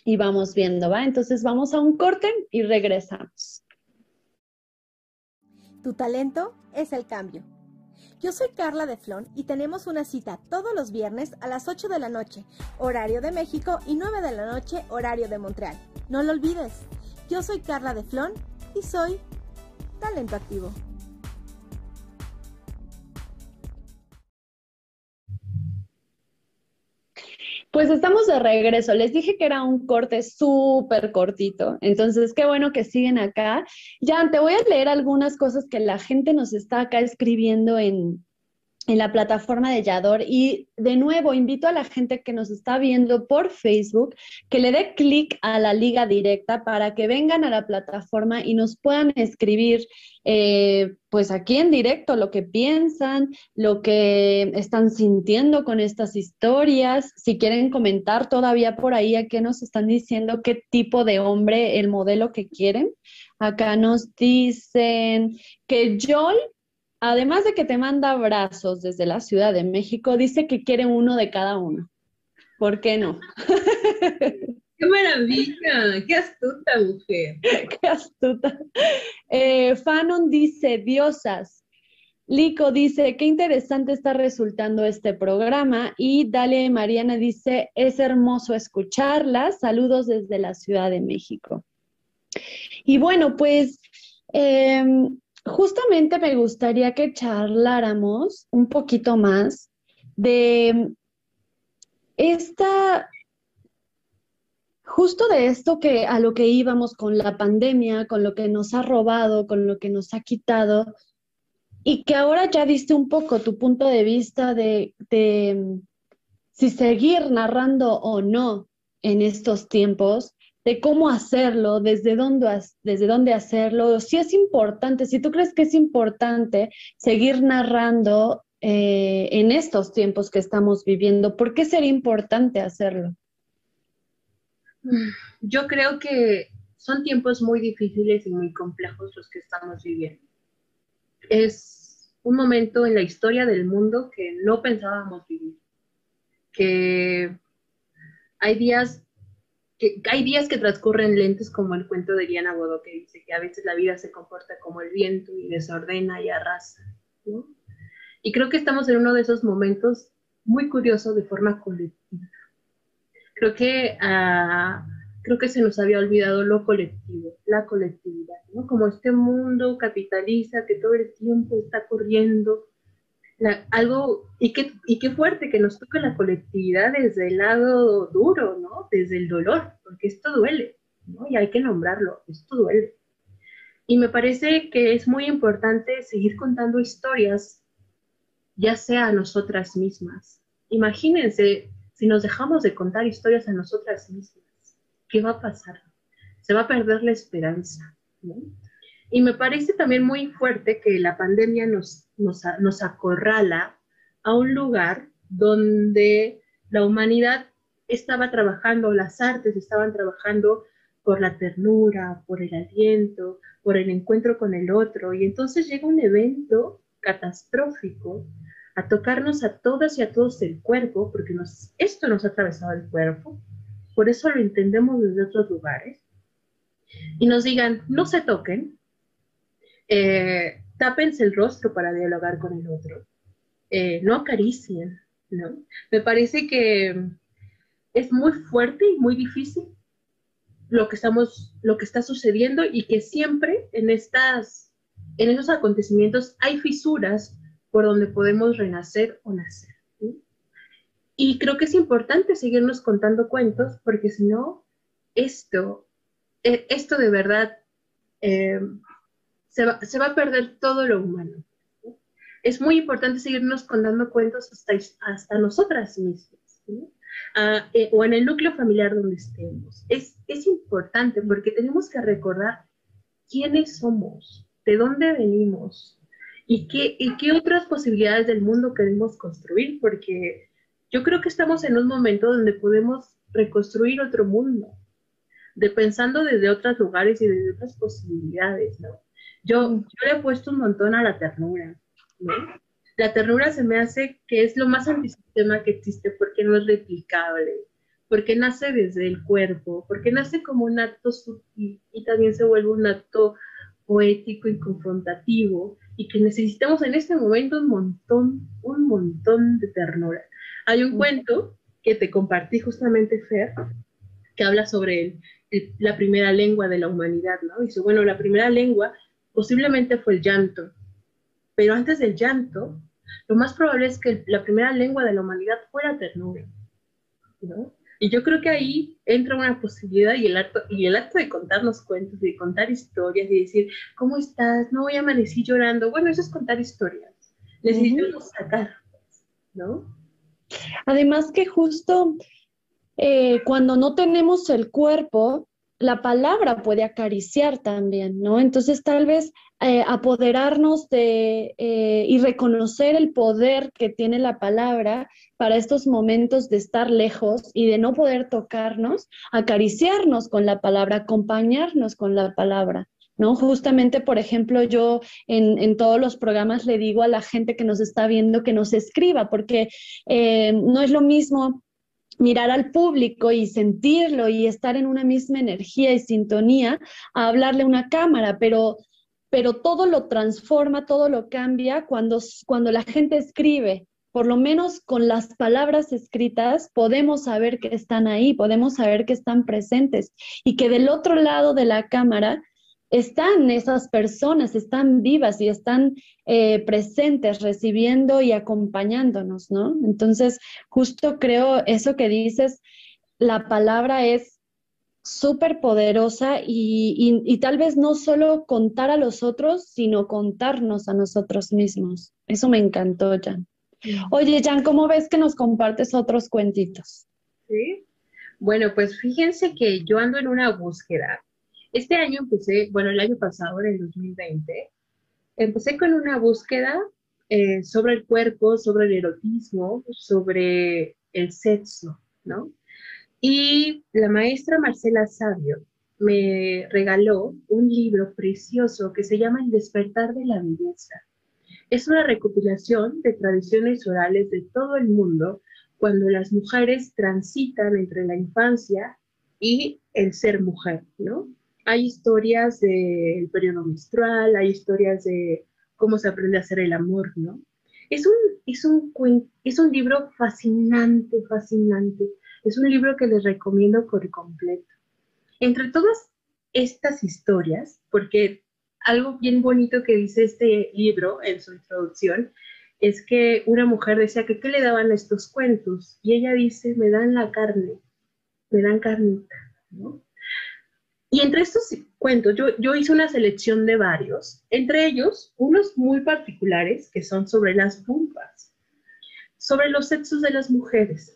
y vamos viendo, ¿va? Entonces vamos a un corte y regresamos. Tu talento es el cambio. Yo soy Carla de Flon y tenemos una cita todos los viernes a las 8 de la noche, horario de México, y 9 de la noche, horario de Montreal. No lo olvides. Yo soy Carla de Flon y soy talento activo. Pues estamos de regreso. Les dije que era un corte súper cortito. Entonces, qué bueno que siguen acá. Ya, te voy a leer algunas cosas que la gente nos está acá escribiendo en, en la plataforma de Yador. Y de nuevo, invito a la gente que nos está viendo por Facebook que le dé clic a la liga directa para que vengan a la plataforma y nos puedan escribir, eh, pues aquí en directo, lo que piensan, lo que están sintiendo con estas historias. Si quieren comentar todavía por ahí a qué nos están diciendo, qué tipo de hombre, el modelo que quieren. Acá nos dicen que Joel además de que te manda abrazos desde la Ciudad de México, dice que quiere uno de cada uno. ¿Por qué no? ¡Qué maravilla! ¡Qué astuta mujer! ¡Qué astuta! Eh, Fanon dice, diosas, Lico dice, qué interesante está resultando este programa. Y Dale Mariana dice, es hermoso escucharla. Saludos desde la Ciudad de México. Y bueno, pues em, justamente me gustaría que charláramos un poquito más de esta, justo de esto que a lo que íbamos con la pandemia, con lo que nos ha robado, con lo que nos ha quitado, y que ahora ya diste un poco tu punto de vista de, de si seguir narrando o no en estos tiempos, de cómo hacerlo, desde dónde, desde dónde hacerlo, si es importante, si tú crees que es importante seguir narrando eh, en estos tiempos que estamos viviendo, ¿por qué sería importante hacerlo? Yo creo que son tiempos muy difíciles y muy complejos los que estamos viviendo. Es un momento en la historia del mundo que no pensábamos vivir, que hay días hay días que transcurren lentes como el cuento de Diana Godó que dice que a veces la vida se comporta como el viento y desordena y arrasa. Y creo que estamos en uno de esos momentos muy curiosos de forma colectiva. Creo que, ah, creo que se nos había olvidado lo colectivo, la colectividad, ¿no? Como este mundo capitaliza que todo el tiempo está corriendo algo, y qué, y qué fuerte que nos toque la colectividad desde el lado duro, ¿no? Desde el dolor, porque esto duele, ¿no? Y hay que nombrarlo, esto duele. Y me parece que es muy importante seguir contando historias, ya sea a nosotras mismas. Imagínense si nos dejamos de contar historias a nosotras mismas, ¿qué va a pasar? Se va a perder la esperanza, ¿no? Y me parece también muy fuerte que la pandemia nos, nos, acorrala a un lugar donde la humanidad estaba trabajando, las artes estaban trabajando por la ternura, por el aliento, por el encuentro con el otro. Y entonces llega un evento catastrófico a tocarnos a todas y a todos el cuerpo, porque nos, esto nos ha atravesado el cuerpo, por eso lo entendemos desde otros lugares, y nos digan, no se toquen, eh, tápense el rostro para dialogar con el otro, eh, no acaricien, ¿no? Me parece que es muy fuerte y muy difícil lo que estamos, lo que está sucediendo y que siempre en estas, en esos acontecimientos hay fisuras por donde podemos renacer o nacer. Y creo que es importante seguirnos contando cuentos porque si no, esto, eh, esto de verdad eh, se va, a perder todo lo humano. Es muy importante seguirnos contando cuentos hasta, hasta nosotras mismas, ah, eh, o en el núcleo familiar donde estemos. Es, es importante porque tenemos que recordar quiénes somos, de dónde venimos y qué, y qué otras posibilidades del mundo queremos construir, porque yo creo que estamos en un momento donde podemos reconstruir otro mundo, de pensando desde otros lugares y desde otras posibilidades, ¿no? Yo, yo le he puesto un montón a la ternura. La ternura se me hace que es lo más antisistema que existe porque no es replicable, porque nace desde el cuerpo, porque nace como un acto sutil y también se vuelve un acto poético y confrontativo y que necesitamos en este momento un montón, un montón de ternura. Hay un cuento que te compartí justamente, Fer, que habla sobre la primera lengua de la humanidad, ¿no? Dice, bueno, la primera lengua posiblemente fue el llanto. Pero antes del llanto, lo más probable es que la primera lengua de la humanidad fuera ternura. ¿no? Y yo creo que ahí entra una posibilidad y el, acto, y el acto de contarnos cuentos, de contar historias, y decir, ¿cómo estás? No voy a amanecer llorando. Bueno, eso es contar historias. Necesitamos sacar, ¿no? Además que justo eh, cuando no tenemos el cuerpo, la palabra puede acariciar también, ¿no? Entonces tal vez eh, apoderarnos de eh, y reconocer el poder que tiene la palabra para estos momentos de estar lejos y de no poder tocarnos, acariciarnos con la palabra, acompañarnos con la palabra. ¿No? Justamente, por ejemplo, yo en, en, todos los programas le digo a la gente que nos está viendo que nos escriba, porque eh, no es lo mismo mirar al público y sentirlo y estar en una misma energía y sintonía a hablarle a una cámara, pero pero todo lo transforma, todo lo cambia cuando, cuando la gente escribe. Por lo menos con las palabras escritas podemos saber que están ahí, podemos saber que están presentes y que del otro lado de la cámara están esas personas, están vivas y están eh, presentes, recibiendo y acompañándonos, ¿no? Entonces, justo creo eso que dices, la palabra es súper poderosa y, tal vez no solo contar a los otros, sino contarnos a nosotros mismos. Eso me encantó, Jan. Oye, Jan, ¿cómo ves que nos compartes otros cuentitos? Sí. Bueno, pues fíjense que yo ando en una búsqueda. Este año empecé, bueno, el año pasado, en el 2020, empecé con una búsqueda eh, sobre el cuerpo, sobre el erotismo, sobre el sexo, ¿no? Y la maestra Marcela Sabio me regaló un libro precioso que se llama El despertar de la belleza. Es una recopilación de tradiciones orales de todo el mundo cuando las mujeres transitan entre la infancia y el ser mujer, ¿no? Hay historias del periodo menstrual, hay historias de cómo se aprende a hacer el amor, ¿no? Es un, es un, es un libro fascinante, fascinante es un libro que les recomiendo por completo. Entre todas estas historias, porque algo bien bonito que dice este libro en su introducción, es que una mujer decía que qué le daban estos cuentos y ella dice, me dan la carne, me dan carnita, Y entre estos cuentos, yo, hice una selección de varios, entre ellos unos muy particulares que son sobre las vulvas, sobre los sexos de las mujeres.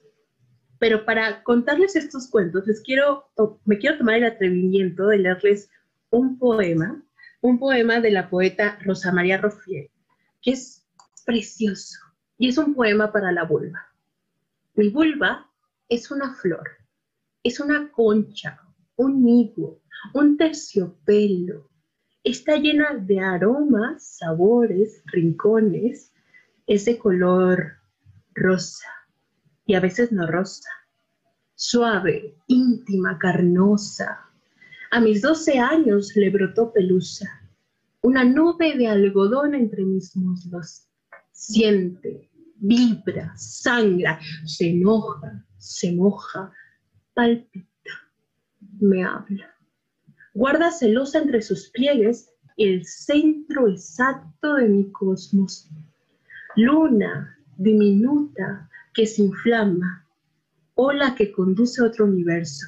Pero para contarles estos cuentos, les quiero, me quiero tomar el atrevimiento de leerles un poema, un poema de la poeta Rosa María Rofier, que es precioso y es un poema para la vulva. Mi vulva es una flor, es una concha, un nido, un terciopelo. Está llena de aromas, sabores, rincones. Es de color rosa y a veces no rosa, suave, íntima, carnosa. A mis doce años le brotó pelusa, una nube de algodón entre mis muslos. Siente, vibra, sangra, se enoja, se moja, palpita, me habla. Guarda celosa entre sus pliegues el centro exacto de mi cosmos. Luna, diminuta, que se inflama, ola que conduce a otro universo.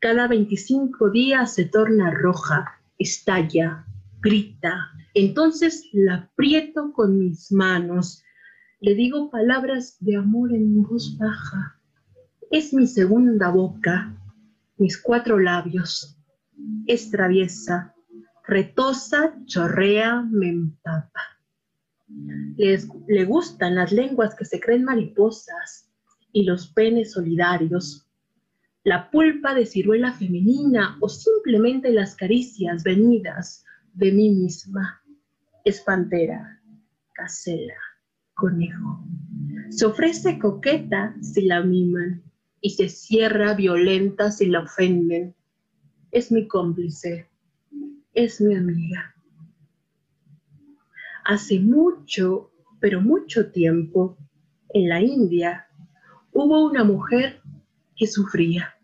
Cada 25 días se torna roja, estalla, grita. Entonces la aprieto con mis manos. Le digo palabras de amor en voz baja. Es mi segunda boca, mis cuatro labios. Es traviesa, retosa, chorrea, me empapa. Les, le gustan las lenguas que se creen mariposas y los penes solidarios, la pulpa de ciruela femenina o simplemente las caricias venidas de mí misma. Es pantera, casela, conejo. Se ofrece coqueta si la miman y se cierra violenta si la ofenden. Es mi cómplice, es mi amiga hace mucho, pero mucho tiempo, en la India, hubo una mujer que sufría,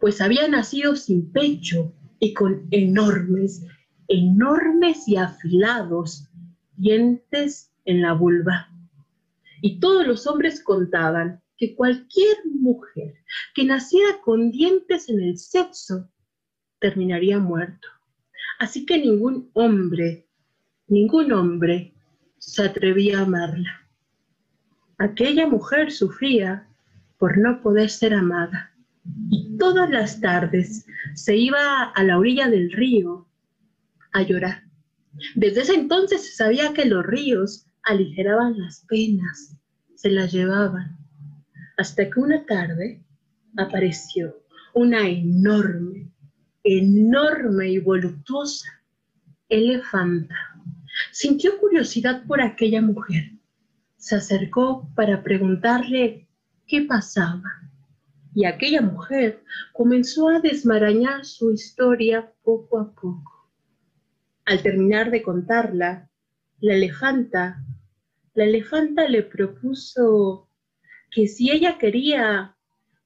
pues había nacido sin pecho y con enormes, enormes y afilados dientes en la vulva. Y todos los hombres contaban que cualquier mujer que naciera con dientes en el sexo terminaría muerto. Así que ningún hombre Ningún hombre se atrevía a amarla. Aquella mujer sufría por no poder ser amada y todas las tardes se iba a la orilla del río a llorar. Desde ese entonces se sabía que los ríos aligeraban las penas, se las llevaban, hasta que una tarde apareció una enorme, enorme y voluptuosa elefanta Sintió curiosidad por aquella mujer. Se acercó para preguntarle qué pasaba. Y aquella mujer comenzó a desmarañar su historia poco a poco. Al terminar de contarla, la elefanta, la elefanta le propuso que si ella quería,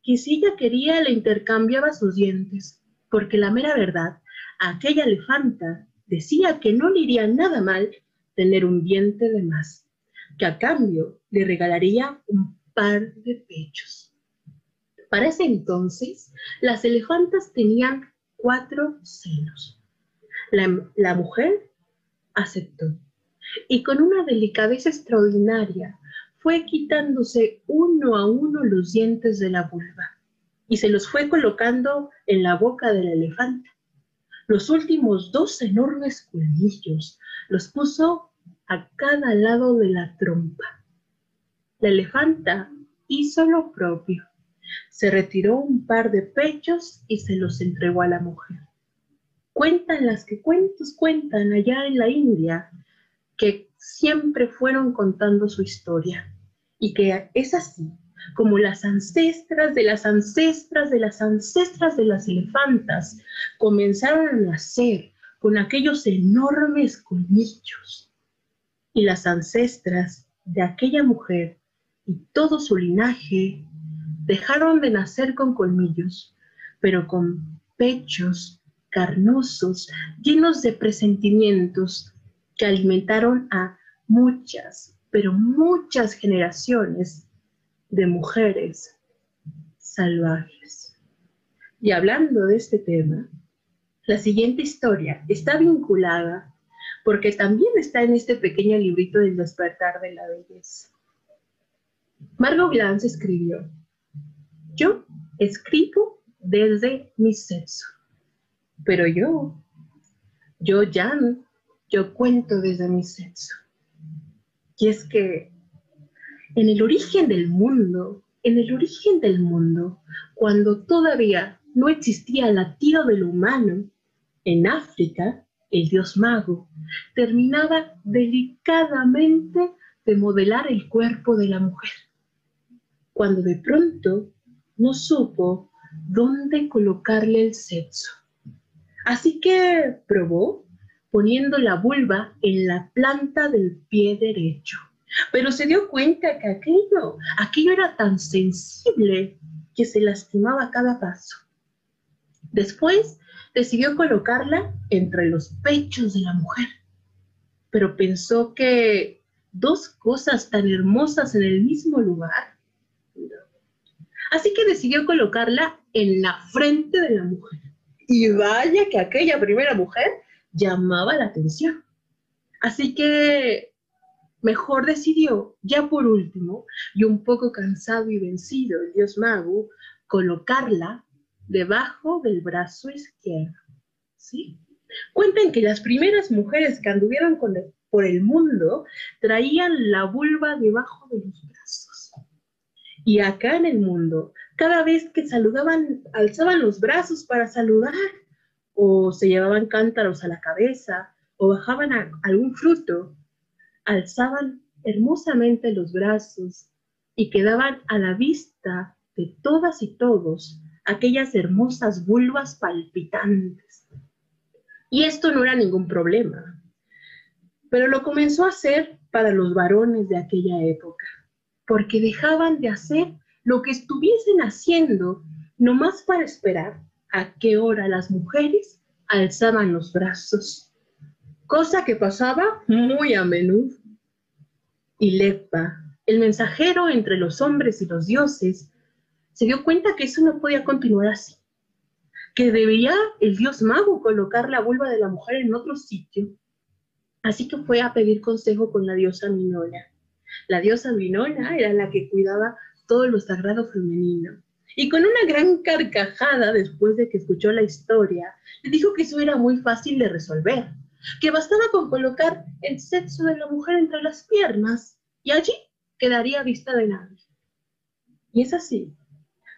que si ella quería le intercambiaba sus dientes, porque la mera verdad, aquella elefanta decía que no le iría nada mal tener un diente de más, que a cambio le regalaría un par de pechos. Para ese entonces, las elefantas tenían cuatro senos. La, la mujer aceptó y con una delicadeza extraordinaria fue quitándose uno a uno los dientes de la vulva y se los fue colocando en la boca del elefante. Los últimos dos enormes colmillos los puso a cada lado de la trompa. La elefanta hizo lo propio. Se retiró un par de pechos y se los entregó a la mujer. Cuentan las que cuentos cuentan allá en la India que siempre fueron contando su historia y que es así como las ancestras de las ancestras de las ancestras de las elefantas comenzaron a nacer con aquellos enormes colmillos. Y las ancestras de aquella mujer y todo su linaje dejaron de nacer con colmillos, pero con pechos carnosos, llenos de presentimientos que alimentaron a muchas, pero muchas generaciones de mujeres salvajes. Y hablando de este tema, la siguiente historia está vinculada porque también está en este pequeño librito del despertar de la belleza. Margot Glantz escribió, yo escribo desde mi sexo, pero yo, yo ya, yo cuento desde mi sexo. Y es que en el origen del mundo, en el origen del mundo, cuando todavía no existía el latido del humano, en África, el dios mago terminaba delicadamente de modelar el cuerpo de la mujer, cuando de pronto no supo dónde colocarle el sexo. Así que probó poniendo la vulva en la planta del pie derecho pero se dio cuenta que aquello, aquello era tan sensible que se lastimaba a cada paso. Después decidió colocarla entre los pechos de la mujer, pero pensó que dos cosas tan hermosas en el mismo lugar. Así que decidió colocarla en la frente de la mujer. Y vaya que aquella primera mujer llamaba la atención. Así que Mejor decidió, ya por último, y un poco cansado y vencido el dios mago, colocarla debajo del brazo izquierdo. ¿Sí? Cuentan que las primeras mujeres que anduvieron por el mundo traían la vulva debajo de los brazos. Y acá en el mundo, cada vez que saludaban, alzaban los brazos para saludar, o se llevaban cántaros a la cabeza, o bajaban algún fruto, alzaban hermosamente los brazos y quedaban a la vista de todas y todos aquellas hermosas vulvas palpitantes. Y esto no era ningún problema, pero lo comenzó a hacer para los varones de aquella época, porque dejaban de hacer lo que estuviesen haciendo nomás para esperar a qué hora las mujeres alzaban los brazos, cosa que pasaba muy a menudo. Y Lepa, el mensajero entre los hombres y los dioses, se dio cuenta que eso no podía continuar así, que debía el dios mago colocar la vulva de la mujer en otro sitio. Así que fue a pedir consejo con la diosa Minona. La diosa Minona era la que cuidaba todo lo sagrado femenino. Y con una gran carcajada, después de que escuchó la historia, le dijo que eso era muy fácil de resolver, que bastaba con colocar el sexo de la mujer entre las piernas y allí quedaría vista de nadie. Y es así,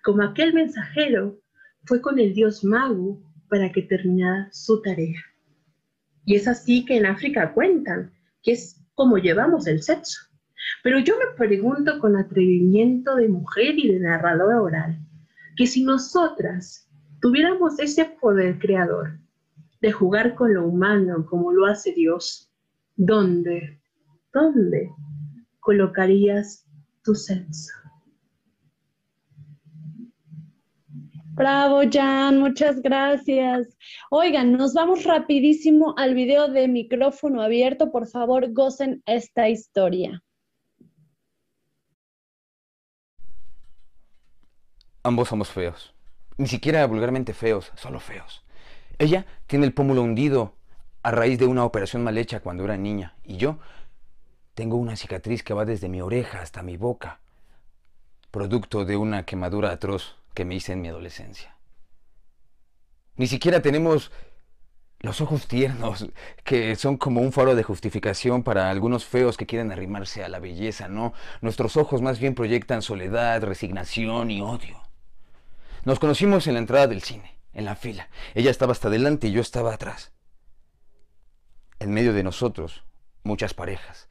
como aquel mensajero fue con el dios mago para que terminara su tarea. Y es así que en África cuentan que es como llevamos el sexo. Pero yo me pregunto con atrevimiento de mujer y de narradora oral, que si nosotras tuviéramos ese poder creador, de jugar con lo humano como lo hace Dios, ¿dónde, dónde colocarías tu censo? Bravo, Jan, muchas gracias. Oigan, nos vamos rapidísimo al video de micrófono abierto. Por favor, gocen esta historia. Ambos somos feos. Ni siquiera vulgarmente feos, solo feos. Ella tiene el pómulo hundido a raíz de una operación mal hecha cuando era niña. Y yo tengo una cicatriz que va desde mi oreja hasta mi boca, producto de una quemadura atroz que me hice en mi adolescencia. Ni siquiera tenemos los ojos tiernos, que son como un faro de justificación para algunos feos que quieren arrimarse a la belleza, ¿no? Nuestros ojos más bien proyectan soledad, resignación y odio. Nos conocimos en la entrada del cine, en la fila. Ella estaba hasta adelante y yo estaba atrás. En medio de nosotros, muchas parejas.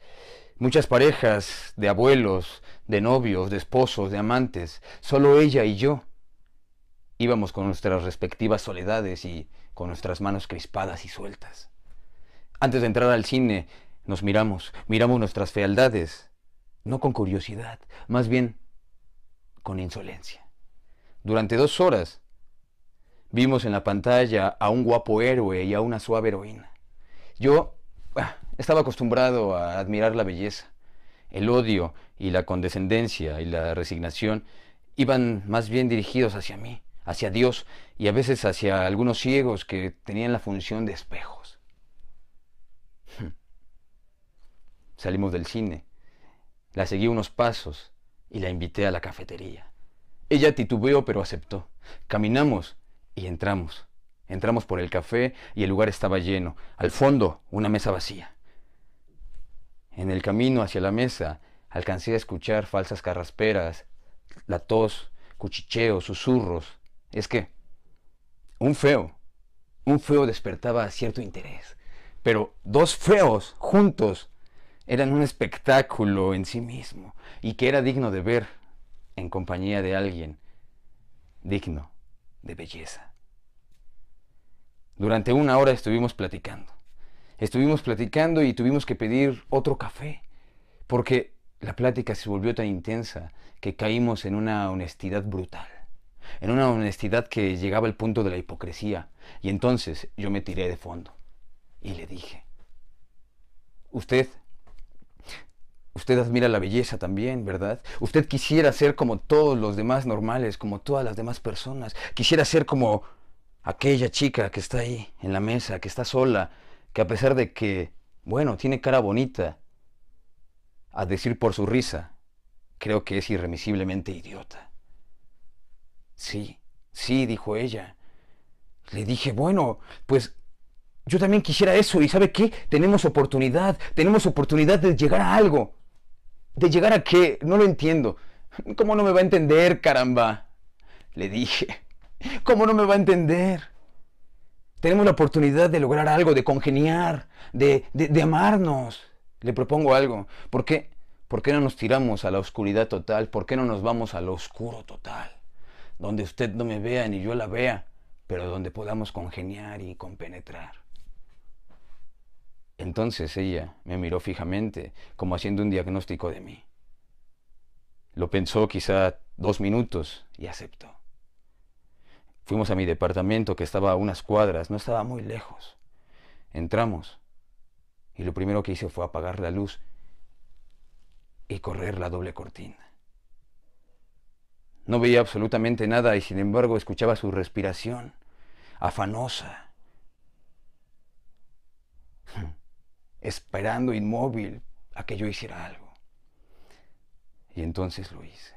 Muchas parejas de abuelos, de novios, de esposos, de amantes. Solo ella y yo íbamos con nuestras respectivas soledades y con nuestras manos crispadas y sueltas. Antes de entrar al cine, nos miramos, miramos nuestras fealdades, no con curiosidad, más bien con insolencia. Durante dos horas vimos en la pantalla a un guapo héroe y a una suave heroína. Yo ah, estaba acostumbrado a admirar la belleza. El odio y la condescendencia y la resignación iban más bien dirigidos hacia mí, hacia Dios y a veces hacia algunos ciegos que tenían la función de espejos. Salimos del cine, la seguí unos pasos y la invité a la cafetería. Ella titubeó pero aceptó. Caminamos y entramos. Entramos por el café y el lugar estaba lleno. Al fondo, una mesa vacía. En el camino hacia la mesa, alcancé a escuchar falsas carrasperas, la tos, cuchicheos, susurros. Es que un feo, un feo despertaba cierto interés. Pero dos feos juntos eran un espectáculo en sí mismo y que era digno de ver en compañía de alguien digno de belleza. Durante una hora estuvimos platicando. Estuvimos platicando y tuvimos que pedir otro café, porque la plática se volvió tan intensa que caímos en una honestidad brutal, en una honestidad que llegaba al punto de la hipocresía. Y entonces yo me tiré de fondo y le dije, usted Usted admira la belleza también, ¿verdad? Usted quisiera ser como todos los demás normales, como todas las demás personas. Quisiera ser como aquella chica que está ahí en la mesa, que está sola, que a pesar de que, bueno, tiene cara bonita, a decir por su risa, creo que es irremisiblemente idiota. Sí, sí, dijo ella. Le dije, bueno, pues yo también quisiera eso. ¿Y sabe qué? Tenemos oportunidad, tenemos oportunidad de llegar a algo. ¿De llegar a qué? No lo entiendo. ¿Cómo no me va a entender, caramba? Le dije. ¿Cómo no me va a entender? Tenemos la oportunidad de lograr algo, de congeniar, de, de, amarnos. Le propongo algo. ¿Por qué? ¿Por qué no nos tiramos a la oscuridad total? ¿Por qué no nos vamos a lo oscuro total? Donde usted no me vea ni yo la vea, pero donde podamos congeniar y compenetrar. Entonces ella me miró fijamente, como haciendo un diagnóstico de mí. Lo pensó quizá dos minutos y aceptó. Fuimos a mi departamento que estaba a unas cuadras, no estaba muy lejos. Entramos y lo primero que hice fue apagar la luz y correr la doble cortina. No veía absolutamente nada y sin embargo escuchaba su respiración, afanosa, esperando inmóvil a que yo hiciera algo. Y entonces lo hice.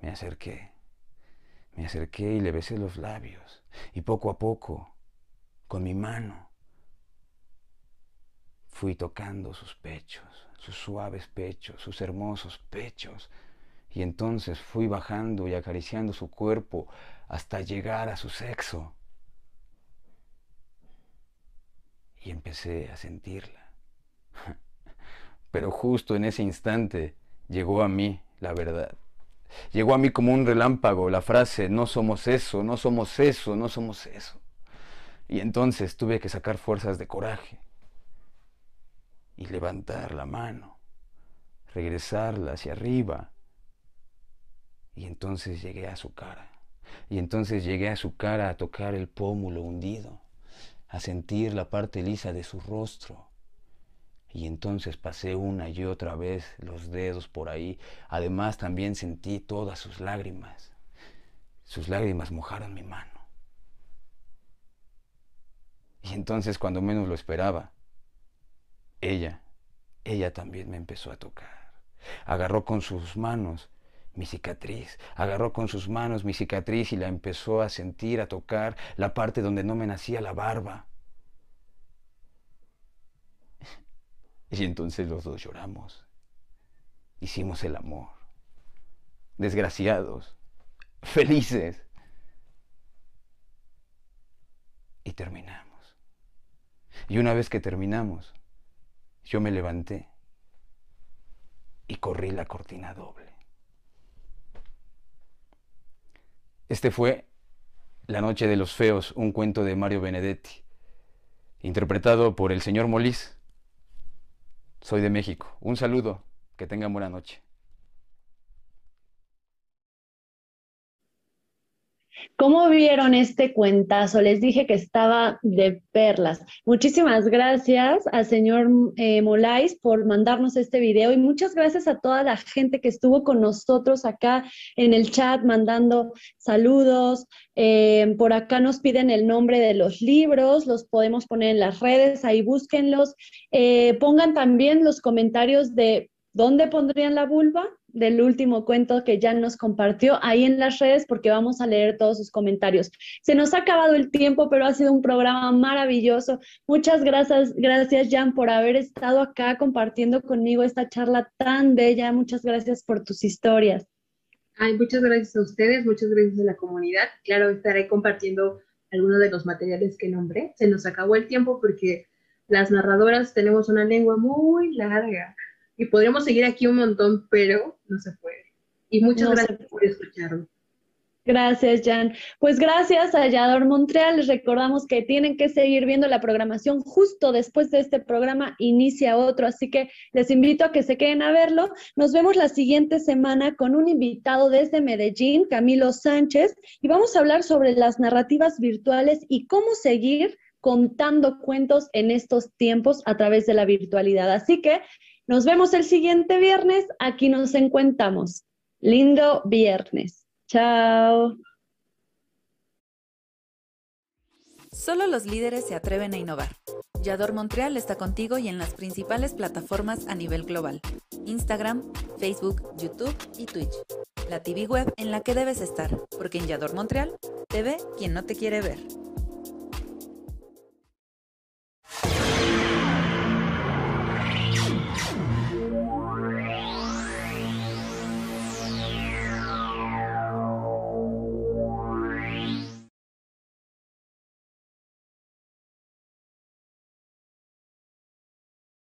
Me acerqué, me acerqué y le besé los labios. Y poco a poco, con mi mano, fui tocando sus pechos, sus suaves pechos, sus hermosos pechos. Y entonces fui bajando y acariciando su cuerpo hasta llegar a su sexo. y empecé a sentirla. Pero justo en ese instante llegó a mí la verdad. Llegó a mí como un relámpago la frase, no somos eso, no somos eso, no somos eso. Y entonces tuve que sacar fuerzas de coraje y levantar la mano, regresarla hacia arriba. Y entonces llegué a su cara. Y entonces llegué a su cara a tocar el pómulo hundido, a sentir la parte lisa de su rostro. Y entonces pasé una y otra vez los dedos por ahí. Además también sentí todas sus lágrimas. Sus lágrimas mojaron mi mano. Y entonces cuando menos lo esperaba, ella, ella también me empezó a tocar. Agarró con sus manos mi cicatriz, agarró con sus manos mi cicatriz y la empezó a sentir, a tocar la parte donde no me nacía la barba. Y entonces los dos lloramos. Hicimos el amor. Desgraciados, felices. Y terminamos. Y una vez que terminamos, yo me levanté y corrí la cortina doble. Este fue La Noche de los Feos, un cuento de Mario Benedetti, interpretado por el señor Molís. Soy de México. Un saludo. Que tengan buena noche. ¿Cómo vieron este cuentazo? Les dije que estaba de perlas. Muchísimas gracias al señor eh, Molais por mandarnos este video y muchas gracias a toda la gente que estuvo con nosotros acá en el chat mandando saludos. Eh, por acá nos piden el nombre de los libros, los podemos poner en las redes, ahí búsquenlos. Eh, pongan también los comentarios de dónde pondrían la vulva del último cuento que Jan nos compartió ahí en las redes porque vamos a leer todos sus comentarios. Se nos ha acabado el tiempo, pero ha sido un programa maravilloso. Muchas gracias, gracias Jan por haber estado acá compartiendo conmigo esta charla tan bella. Muchas gracias por tus historias. Ay, muchas gracias a ustedes, muchas gracias a la comunidad. Claro, estaré compartiendo algunos de los materiales que nombré. Se nos acabó el tiempo porque las narradoras tenemos una lengua muy larga y podríamos seguir aquí un montón, pero no se puede. Y muchas gracias por escucharlo. Gracias, Jan. Pues gracias a Yador Montreal. Les recordamos que tienen que seguir viendo la programación. Justo después de este programa inicia otro, así que les invito a que se queden a verlo. Nos vemos la siguiente semana con un invitado desde Medellín, Camilo Sánchez, y vamos a hablar sobre las narrativas virtuales y cómo seguir contando cuentos en estos tiempos a través de la virtualidad. Así que nos vemos el siguiente viernes. Aquí nos encontramos. Lindo viernes. Chao. Solo los líderes se atreven a innovar. Yador Montreal está contigo y en las principales plataformas a nivel global. Instagram, Facebook, YouTube y Twitch. La TV web en la que debes estar, porque en Yador Montreal te ve quien no te quiere ver.